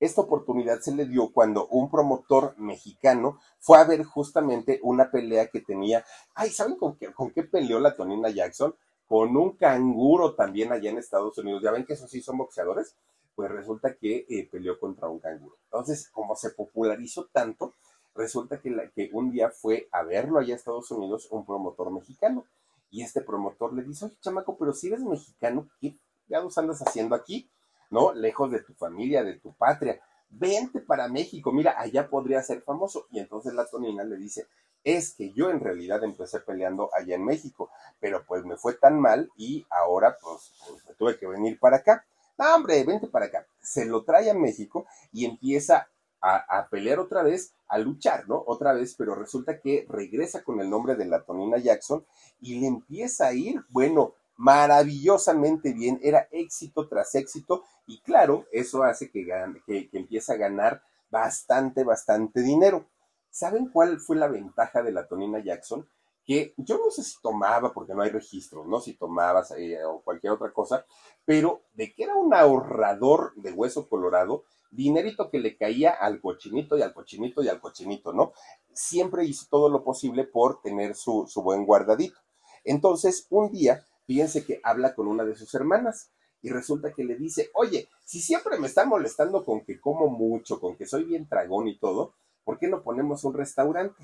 esta oportunidad se le dio cuando un promotor mexicano fue a ver justamente una pelea que tenía, ay, ¿saben con qué, con qué peleó la Tonina Jackson? Con un canguro también allá en Estados Unidos. Ya ven que esos sí son boxeadores. Pues resulta que eh, peleó contra un canguro. Entonces, como se popularizó tanto, resulta que, un día fue a verlo allá a Estados Unidos un promotor mexicano. Y este promotor le dice, oye, chamaco, pero si eres mexicano, ¿qué pegados andas haciendo aquí? ¿No? Lejos de tu familia, de tu patria. Vente para México, mira, allá podría ser famoso. Y entonces la Tonina le dice, es que yo en realidad empecé peleando allá en México, pero pues me fue tan mal y ahora pues, pues tuve que venir para acá. Hombre, vente para acá. Se lo trae a México y empieza a, pelear otra vez, a luchar, ¿no? Otra vez, pero resulta que regresa con el nombre de la Tonina Jackson y le empieza a ir, bueno, maravillosamente bien, era éxito tras éxito y claro, eso hace que, que empiece a ganar bastante, bastante dinero. ¿Saben cuál fue la ventaja de la Tonina Jackson? Que yo no sé si tomaba, porque no hay registro, ¿no? Si tomabas eh, o cualquier otra cosa, pero de que era un ahorrador de hueso colorado, dinerito que le caía al cochinito y al cochinito y al cochinito, ¿no? Siempre hizo todo lo posible por tener su, su buen guardadito. Entonces, un día, fíjense que habla con una de sus hermanas y resulta que le dice, oye, si siempre me está molestando con que como mucho, con que soy bien tragón y todo, ¿por qué no ponemos un restaurante?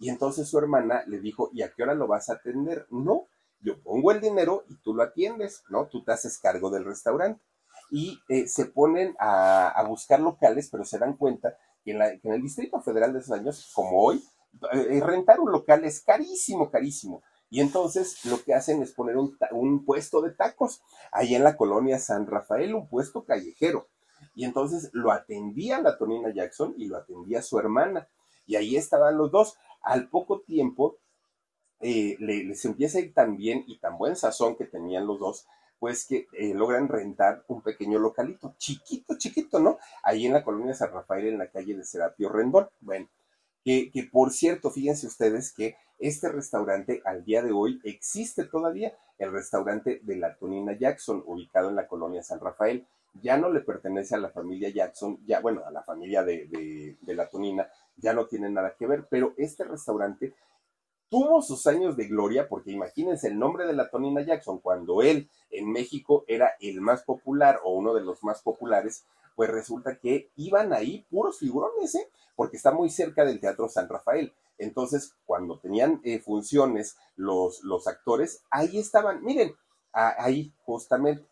Y entonces su hermana le dijo, ¿y a qué hora lo vas a atender? No, yo pongo el dinero y tú lo atiendes, ¿no? Tú te haces cargo del restaurante y eh, se ponen a, buscar locales, pero se dan cuenta que en, la, que en, el Distrito Federal de esos años, como hoy, eh, rentar un local es carísimo, carísimo. Y entonces lo que hacen es poner un, un, puesto de tacos ahí en la colonia San Rafael, un puesto callejero. Y entonces lo atendía la Tonina Jackson y lo atendía su hermana. Y ahí estaban los dos. Al poco tiempo eh, le, les empieza a ir tan bien y tan buen sazón que tenían los dos pues que eh, logran rentar un pequeño localito, chiquito, chiquito, ¿no? Ahí en la colonia San Rafael, en la calle de Serapio Rendón. Bueno, que, por cierto, fíjense ustedes que este restaurante al día de hoy existe todavía, el restaurante de la Tonina Jackson, ubicado en la colonia San Rafael. Ya no le pertenece a la familia Jackson, ya, bueno, a la familia de, de, de la Tonina, ya no tiene nada que ver, pero este restaurante tuvo sus años de gloria, porque imagínense el nombre de la Tonina Jackson, cuando él en México era el más popular o uno de los más populares, pues resulta que iban ahí puros figurones, ¿eh? porque está muy cerca del Teatro San Rafael. Entonces, cuando tenían eh, funciones los, los actores, ahí estaban, miren, ahí justamente,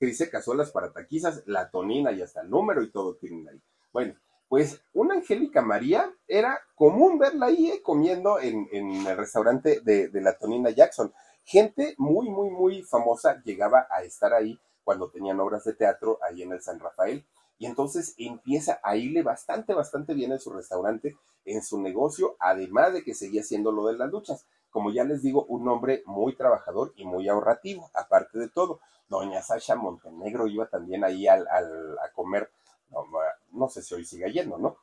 dice cazuelas para taquizas, la tonina y hasta el número y todo tienen ahí. Bueno, pues una Angélica María era común verla ahí eh, comiendo en, el restaurante de, de, la Tonina Jackson. Gente muy, muy, muy famosa llegaba a estar ahí cuando tenían obras de teatro ahí en el San Rafael. Y entonces empieza a irle bastante, bastante bien en su restaurante, en su negocio, además de que seguía haciendo lo de las luchas. Como ya les digo, un hombre muy trabajador y muy ahorrativo, aparte de todo. Doña Sasha Montenegro iba también ahí al, a comer no, sé si hoy sigue yendo, ¿no?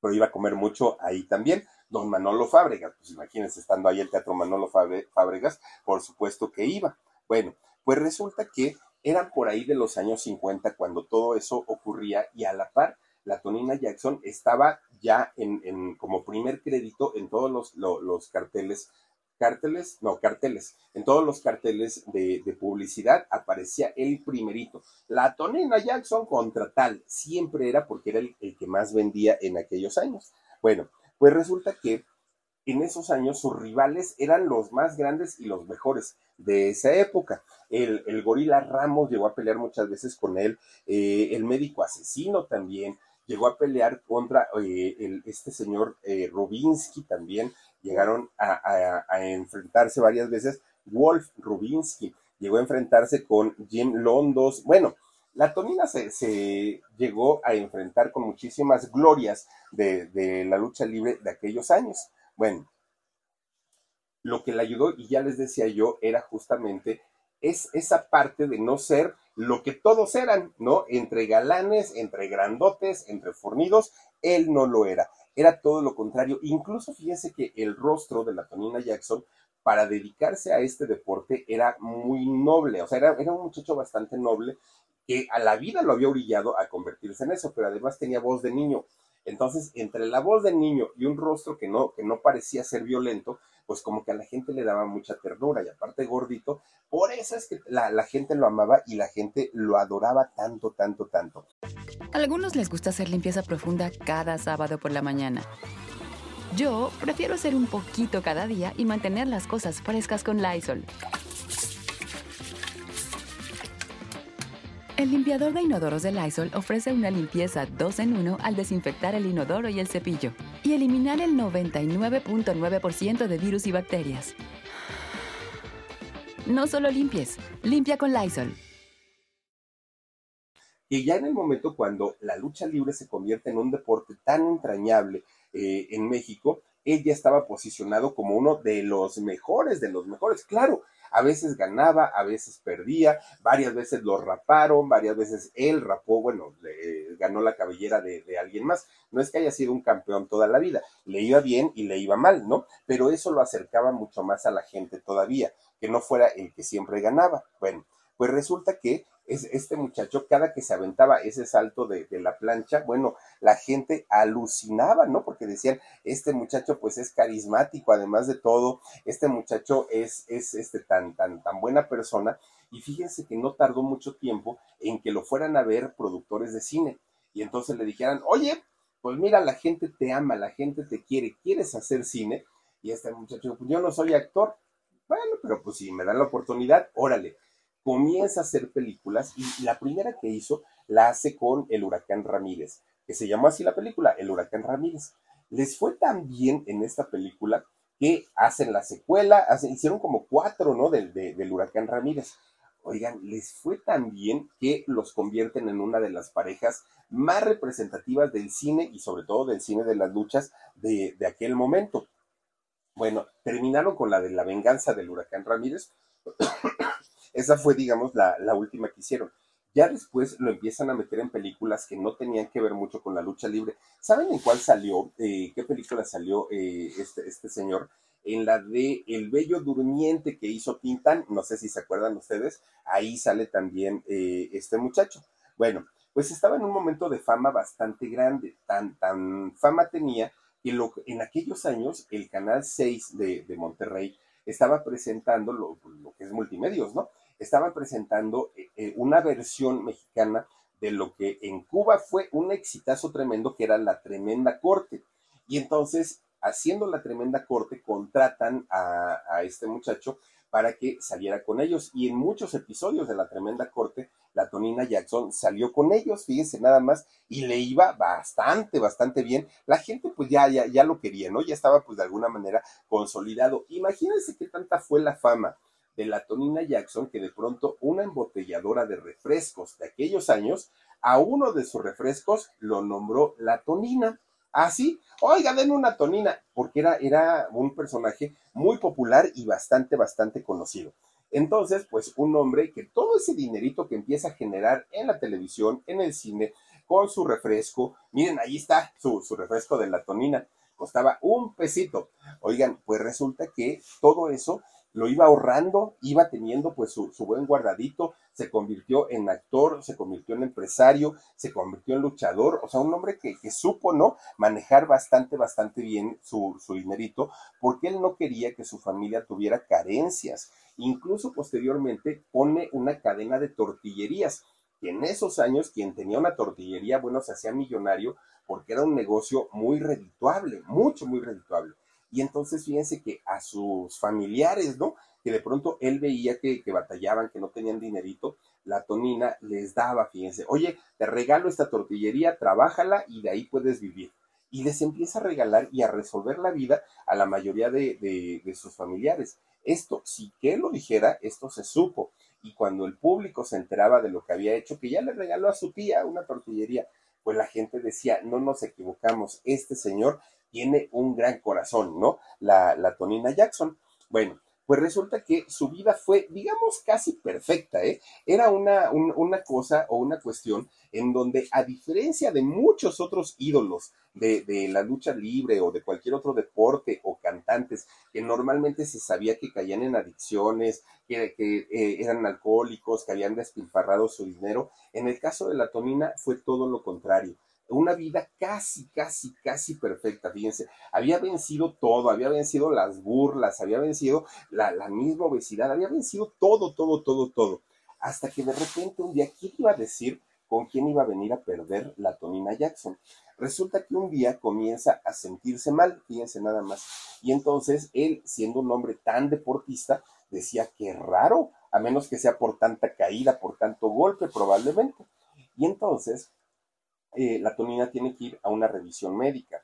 Pero iba a comer mucho ahí también. Don Manolo Fábregas, pues imagínense, estando ahí el Teatro Manolo Fábregas, por supuesto que iba. Bueno, pues resulta que eran por ahí de los años 50 cuando todo eso ocurría y a la par la Tonina Jackson estaba ya en, como primer crédito en todos los, los carteles carteles, no, carteles, en todos los carteles de, publicidad aparecía el primerito. La Tonina Jackson contra tal, siempre era porque era el, que más vendía en aquellos años. Bueno, pues resulta que en esos años sus rivales eran los más grandes y los mejores de esa época. El, el gorila Ramos llegó a pelear muchas veces con él, eh, el médico asesino también, llegó a pelear contra eh, el, este señor eh, Rubinsky también, llegaron a, enfrentarse varias veces. Wolf Rubinsky llegó a enfrentarse con Jim Londos. Bueno, la Tonina se, llegó a enfrentar con muchísimas glorias de, de, la lucha libre de aquellos años. Bueno, lo que le ayudó, y ya les decía yo, era justamente es esa parte de no ser lo que todos eran, ¿no? Entre galanes, entre grandotes, entre fornidos, él no lo era era todo lo contrario. Incluso fíjense que el rostro de la Tonina Jackson para dedicarse a este deporte era muy noble, o sea, era, era un muchacho bastante noble que a la vida lo había orillado a convertirse en eso, pero además tenía voz de niño. Entonces, entre la voz de niño y un rostro que no, que no parecía ser violento, pues como que a la gente le daba mucha ternura y aparte gordito, por eso es que la, la gente lo amaba y la gente lo adoraba tanto, tanto, tanto. A algunos les gusta hacer limpieza profunda cada sábado por la mañana. Yo prefiero hacer un poquito cada día y mantener las cosas frescas con Lysol. El limpiador de inodoros de Lysol ofrece una limpieza 2 en 1 al desinfectar el inodoro y el cepillo y eliminar el 99.9% de virus y bacterias. No solo limpies, limpia con Lysol. Y ya en el momento cuando la lucha libre se convierte en un deporte tan entrañable eh, en México, él ya estaba posicionado como uno de los mejores, de los mejores. Claro, a veces ganaba, a veces perdía, varias veces lo raparon, varias veces él rapó, bueno, le, ganó la cabellera de, de, alguien más. No es que haya sido un campeón toda la vida, le iba bien y le iba mal, ¿no? Pero eso lo acercaba mucho más a la gente todavía, que no fuera el que siempre ganaba. Bueno, pues resulta que es, este muchacho, cada que se aventaba ese salto de, la plancha, bueno, la gente alucinaba, ¿no? Porque decían, este muchacho pues es carismático, además de todo, este muchacho es, es este, tan, tan, tan buena persona. Y fíjense que no tardó mucho tiempo en que lo fueran a ver productores de cine. Y entonces le dijeran, oye, pues mira, la gente te ama, la gente te quiere, ¿quieres hacer cine? Y este muchacho, pues yo no soy actor. Bueno, pero pues si me dan la oportunidad, órale comienza a hacer películas y la primera que hizo la hace con El Huracán Ramírez, que se llamó así la película, El Huracán Ramírez. Les fue tan bien en esta película que hacen la secuela, hicieron como cuatro, ¿no? Del, del Huracán Ramírez. Oigan, les fue tan bien que los convierten en una de las parejas más representativas del cine y sobre todo del cine de las luchas de, de aquel momento. Bueno, terminaron con la de la venganza del huracán Ramírez, esa fue, digamos, la, última que hicieron. Ya después lo empiezan a meter en películas que no tenían que ver mucho con la lucha libre. ¿Saben en cuál salió? Eh, ¿Qué película salió eh, este, este señor? En la de El Bello Durmiente que hizo Tintán, no sé si se acuerdan ustedes, ahí sale también eh, este muchacho. Bueno, pues estaba en un momento de fama bastante grande, tan, tan fama tenía que lo, en aquellos años el Canal 6 de, de Monterrey estaba presentando lo, lo, que es multimedios, ¿no? Estaba presentando eh, eh, una versión mexicana de lo que en Cuba fue un exitazo tremendo, que era la Tremenda Corte. Y entonces, haciendo la Tremenda Corte, contratan a, a este muchacho para que saliera con ellos. Y en muchos episodios de la Tremenda Corte, la Tonina Jackson salió con ellos, fíjense nada más, y le iba bastante, bastante bien. La gente pues ya, ya, ya lo quería, ¿no? Ya estaba pues de alguna manera consolidado. Imagínense qué tanta fue la fama de la Tonina Jackson que de pronto una embotelladora de refrescos de aquellos años, a uno de sus refrescos lo nombró la Tonina. Así, ¿Ah, oiga, den una tonina, porque era, era un personaje muy popular y bastante, bastante conocido. Entonces, pues un hombre que todo ese dinerito que empieza a generar en la televisión, en el cine, con su refresco, miren, ahí está su, su refresco de la tonina, costaba un pesito. Oigan, pues resulta que todo eso lo iba ahorrando, iba teniendo pues su, su, buen guardadito, se convirtió en actor, se convirtió en empresario, se convirtió en luchador, o sea, un hombre que, que supo, ¿no? Manejar bastante, bastante bien su, su dinerito, porque él no quería que su familia tuviera carencias. Incluso posteriormente pone una cadena de tortillerías, que en esos años quien tenía una tortillería, bueno, se hacía millonario porque era un negocio muy redituable, mucho, muy redituable. Y entonces fíjense que a sus familiares, ¿no? Que de pronto él veía que, batallaban, que no tenían dinerito, la tonina les daba, fíjense, oye, te regalo esta tortillería, trabájala y de ahí puedes vivir. Y les empieza a regalar y a resolver la vida a la mayoría de, de, de sus familiares. Esto, si que él lo dijera, esto se supo. Y cuando el público se enteraba de lo que había hecho, que ya le regaló a su tía una tortillería, pues la gente decía, no nos equivocamos, este señor tiene un gran corazón, ¿no? La, la Tonina Jackson. Bueno, pues resulta que su vida fue, digamos, casi perfecta, ¿eh? Era una, un, una cosa o una cuestión en donde, a diferencia de muchos otros ídolos de, de, la lucha libre o de cualquier otro deporte o cantantes que normalmente se sabía que caían en adicciones, que, que eh, eran alcohólicos, que habían despilfarrado su dinero, en el caso de la Tonina fue todo lo contrario una vida casi, casi, casi perfecta, fíjense, había vencido todo, había vencido las burlas, había vencido la, misma obesidad, había vencido todo, todo, todo, todo, hasta que de repente un día, ¿quién iba a decir con quién iba a venir a perder la Tonina Jackson? Resulta que un día comienza a sentirse mal, fíjense nada más, y entonces él, siendo un hombre tan deportista, decía que raro, a menos que sea por tanta caída, por tanto golpe probablemente. Y entonces eh, la tonina tiene que ir a una revisión médica.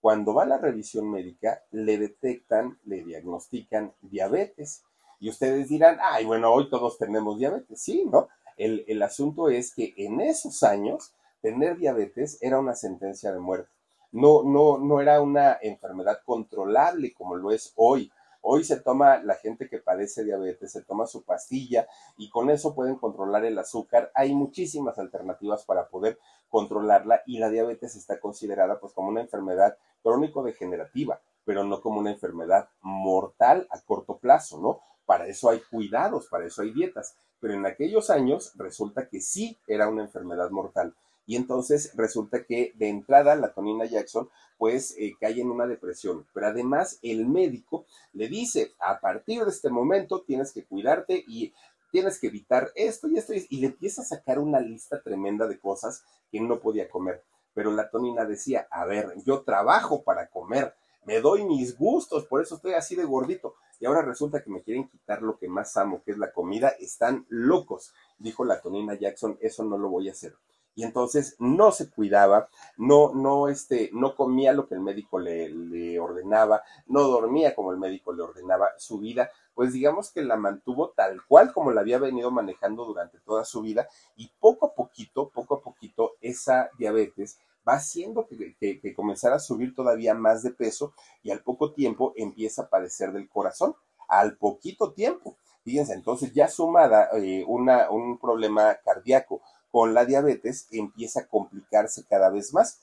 Cuando va a la revisión médica, le detectan, le diagnostican diabetes. Y ustedes dirán, ay, bueno, hoy todos tenemos diabetes. Sí, ¿no? El, el asunto es que en esos años, tener diabetes era una sentencia de muerte. No, no, no era una enfermedad controlable como lo es hoy. Hoy se toma la gente que padece diabetes, se toma su pastilla y con eso pueden controlar el azúcar. Hay muchísimas alternativas para poder controlarla y la diabetes está considerada pues como una enfermedad crónico-degenerativa, pero no como una enfermedad mortal a corto plazo, ¿no? Para eso hay cuidados, para eso hay dietas, pero en aquellos años resulta que sí era una enfermedad mortal. Y entonces resulta que de entrada la Tonina Jackson pues eh, cae en una depresión. Pero además el médico le dice, a partir de este momento tienes que cuidarte y tienes que evitar esto y esto, y le empieza a sacar una lista tremenda de cosas que no podía comer. Pero la Tonina decía, a ver, yo trabajo para comer, me doy mis gustos, por eso estoy así de gordito. Y ahora resulta que me quieren quitar lo que más amo, que es la comida. Están locos, dijo la Tonina Jackson, eso no lo voy a hacer y entonces no se cuidaba, no, no, este, no comía lo que el médico le, le, ordenaba, no dormía como el médico le ordenaba, su vida, pues digamos que la mantuvo tal cual como la había venido manejando durante toda su vida y poco a poquito, poco a poquito, esa diabetes va haciendo que, que, comenzara a subir todavía más de peso y al poco tiempo empieza a padecer del corazón, al poquito tiempo. Fíjense, entonces ya sumada eh, una, un problema cardíaco, con la diabetes empieza a complicarse cada vez más.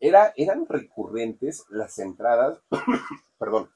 Era, eran recurrentes las entradas, perdón,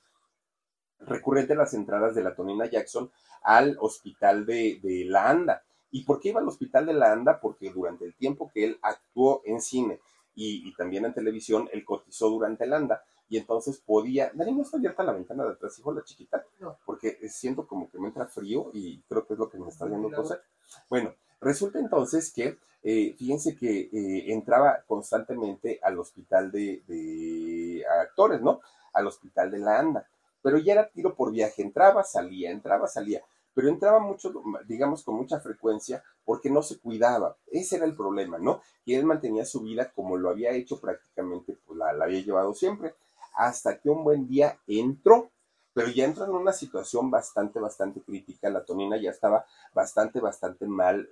recurrentes las entradas de la Tonina Jackson al hospital de, de la ANDA. ¿Y por qué iba al hospital de la ANDA? Porque durante el tiempo que él actuó en cine y, y también en televisión, él cotizó durante el ANDA, y entonces podía, Dani, ¿no está abierta la ventana de atrás, hijo, la chiquita? No. Porque siento como que me entra frío y creo que es lo que me está dando cosa. Bueno, resulta entonces que, eh, fíjense que eh, entraba constantemente al hospital de, actores, ¿no? Al hospital de la ANDA, pero ya era tiro por viaje, entraba, salía, entraba, salía pero entraba mucho, digamos, con mucha frecuencia porque no se cuidaba. Ese era el problema, ¿no? Que él mantenía su vida como lo había hecho prácticamente, pues la, había llevado siempre, hasta que un buen día entró, pero ya entró en una situación bastante, bastante crítica. La tonina ya estaba bastante, bastante mal,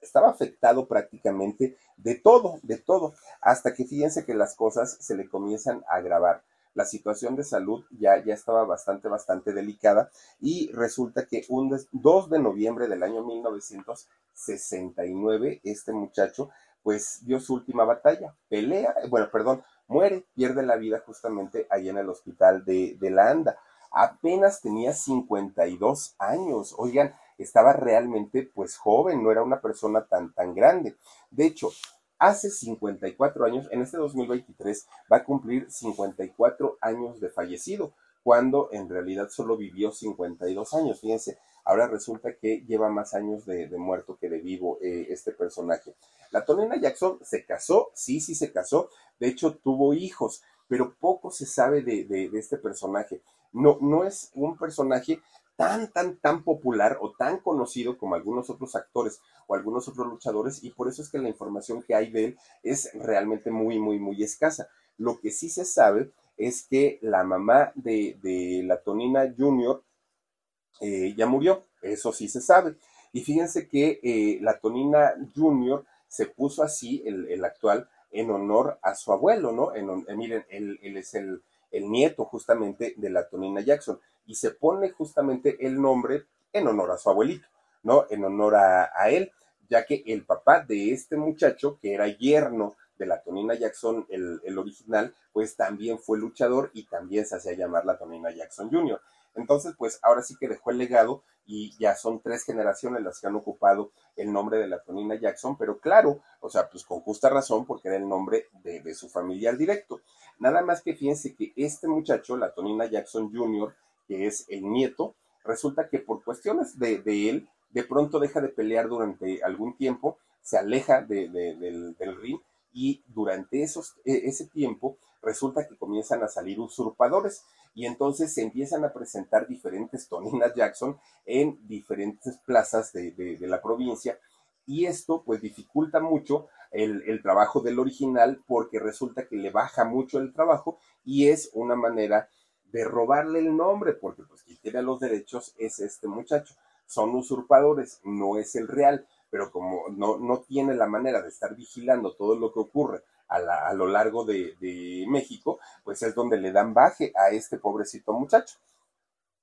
estaba afectado prácticamente de todo, de todo, hasta que fíjense que las cosas se le comienzan a agravar la situación de salud ya, ya estaba bastante, bastante delicada y resulta que un 2 de noviembre del año 1969, este muchacho pues dio su última batalla, pelea, bueno, perdón, muere, pierde la vida justamente ahí en el hospital de, de la Anda. Apenas tenía 52 años, oigan, estaba realmente pues joven, no era una persona tan, tan grande. De hecho, hace 54 años, en este 2023, va a cumplir 54 años de fallecido, cuando en realidad solo vivió 52 años. Fíjense, ahora resulta que lleva más años de, muerto que de vivo eh, este personaje. La Tonina Jackson se casó, sí, sí se casó, de hecho tuvo hijos, pero poco se sabe de, de, de este personaje. No, no es un personaje tan, tan, tan popular o tan conocido como algunos otros actores o algunos otros luchadores y por eso es que la información que hay de él es realmente muy, muy, muy escasa. Lo que sí se sabe es que la mamá de, de la Tonina Junior eh, ya murió, eso sí se sabe. Y fíjense que eh, la Tonina Junior se puso así, el, el, actual, en honor a su abuelo, ¿no? En, eh, miren, él, él es el, el nieto justamente de la Tonina Jackson y se pone justamente el nombre en honor a su abuelito, ¿no? En honor a, él, ya que el papá de este muchacho, que era yerno de la Tonina Jackson, el, el, original, pues también fue luchador y también se hacía llamar la Tonina Jackson Jr. Entonces, pues ahora sí que dejó el legado y ya son tres generaciones las que han ocupado el nombre de la Tonina Jackson, pero claro, o sea, pues con justa razón porque era el nombre de, de su familiar directo. Nada más que fíjense que este muchacho, la Tonina Jackson Jr., que es el nieto, resulta que por cuestiones de, él, de pronto deja de pelear durante algún tiempo, se aleja del, del, ring y durante esos, e, ese tiempo resulta que comienzan a salir usurpadores y entonces se empiezan a presentar diferentes Toninas Jackson en diferentes plazas de, de, la provincia y esto pues dificulta mucho el, el, trabajo del original porque resulta que le baja mucho el trabajo y es una manera de robarle el nombre, porque pues quien tiene los derechos es este muchacho. Son usurpadores, no es el real, pero como no, no tiene la manera de estar vigilando todo lo que ocurre a, a lo largo de, de, México, pues es donde le dan baje a este pobrecito muchacho.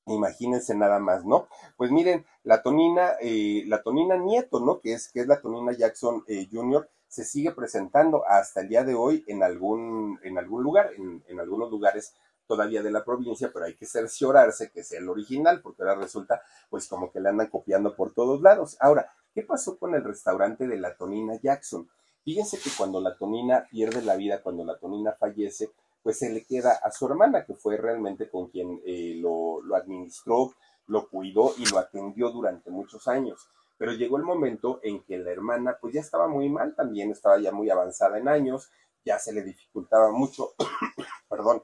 Imagínense nada más, ¿no? Pues miren, la Tonina, eh, la Tonina Nieto, ¿no? Que es, que es la Tonina Jackson eh, Jr., se sigue presentando hasta el día de hoy en algún, en algún lugar, en, en algunos lugares todavía de la provincia, pero hay que cerciorarse que sea el original, porque ahora resulta pues como que le andan copiando por todos lados. Ahora, ¿qué pasó con el restaurante de la Tonina Jackson? Fíjense que cuando la Tonina pierde la vida, cuando la Tonina fallece, pues se le queda a su hermana, que fue realmente con quien eh, lo, lo administró, lo cuidó y lo atendió durante muchos años. Pero llegó el momento en que la hermana pues ya estaba muy mal también, estaba ya muy avanzada en años, ya se le dificultaba mucho, perdón,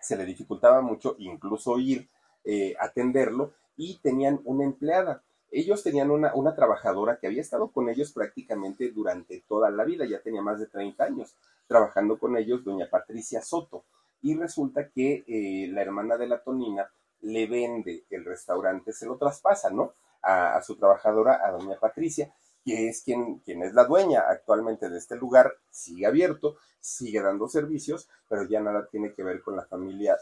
se le dificultaba mucho incluso ir eh, atenderlo y tenían una empleada. Ellos tenían una, una, trabajadora que había estado con ellos prácticamente durante toda la vida, ya tenía más de 30 años trabajando con ellos, doña Patricia Soto. Y resulta que eh, la hermana de la Tonina le vende el restaurante, se lo traspasa, ¿no? A, a su trabajadora, a doña Patricia, que es quien, quien es la dueña actualmente de este lugar, sigue abierto, sigue dando servicios, pero ya nada tiene que ver con la familia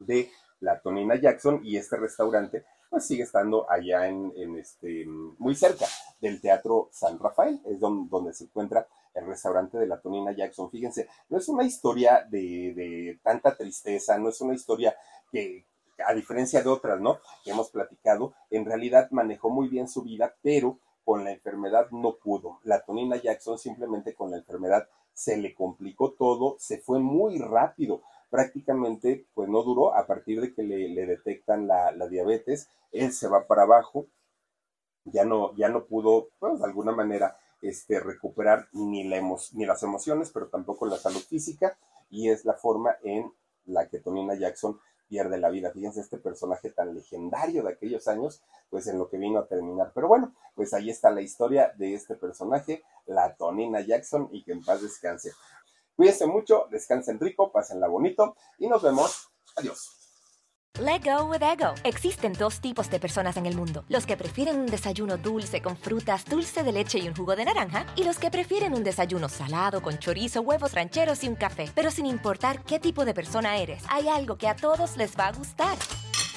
de la Tonina Jackson y este restaurante pues sigue estando allá en, este muy cerca del Teatro San Rafael, es donde, donde, se encuentra el restaurante de la Tonina Jackson. Fíjense, no es una historia de, de tanta tristeza, no es una historia que, a diferencia de otras, ¿no? Que hemos platicado, en realidad manejó muy bien su vida, pero con la enfermedad no pudo. La Tonina Jackson simplemente con la enfermedad se le complicó todo, se fue muy rápido. Prácticamente, pues no duró, a partir de que le, detectan la, diabetes, él se va para abajo, ya no, ya no pudo, pues de alguna manera, este, recuperar ni, la ni las emociones, pero tampoco la salud física, y es la forma en la que Tonina Jackson pierde la vida. Fíjense este personaje tan legendario de aquellos años, pues en lo que vino a terminar. Pero bueno, pues ahí está la historia de este personaje, la Tonina Jackson, y que en paz descanse. Cuídense mucho, descansen rico, pásenla bonito y nos vemos. Adiós. Let go with ego. Existen dos tipos de personas en el mundo: los que prefieren un desayuno dulce con frutas, dulce de leche y un jugo de naranja, y los que prefieren un desayuno salado con chorizo, huevos rancheros y un café. Pero sin importar qué tipo de persona eres, hay algo que a todos les va a gustar.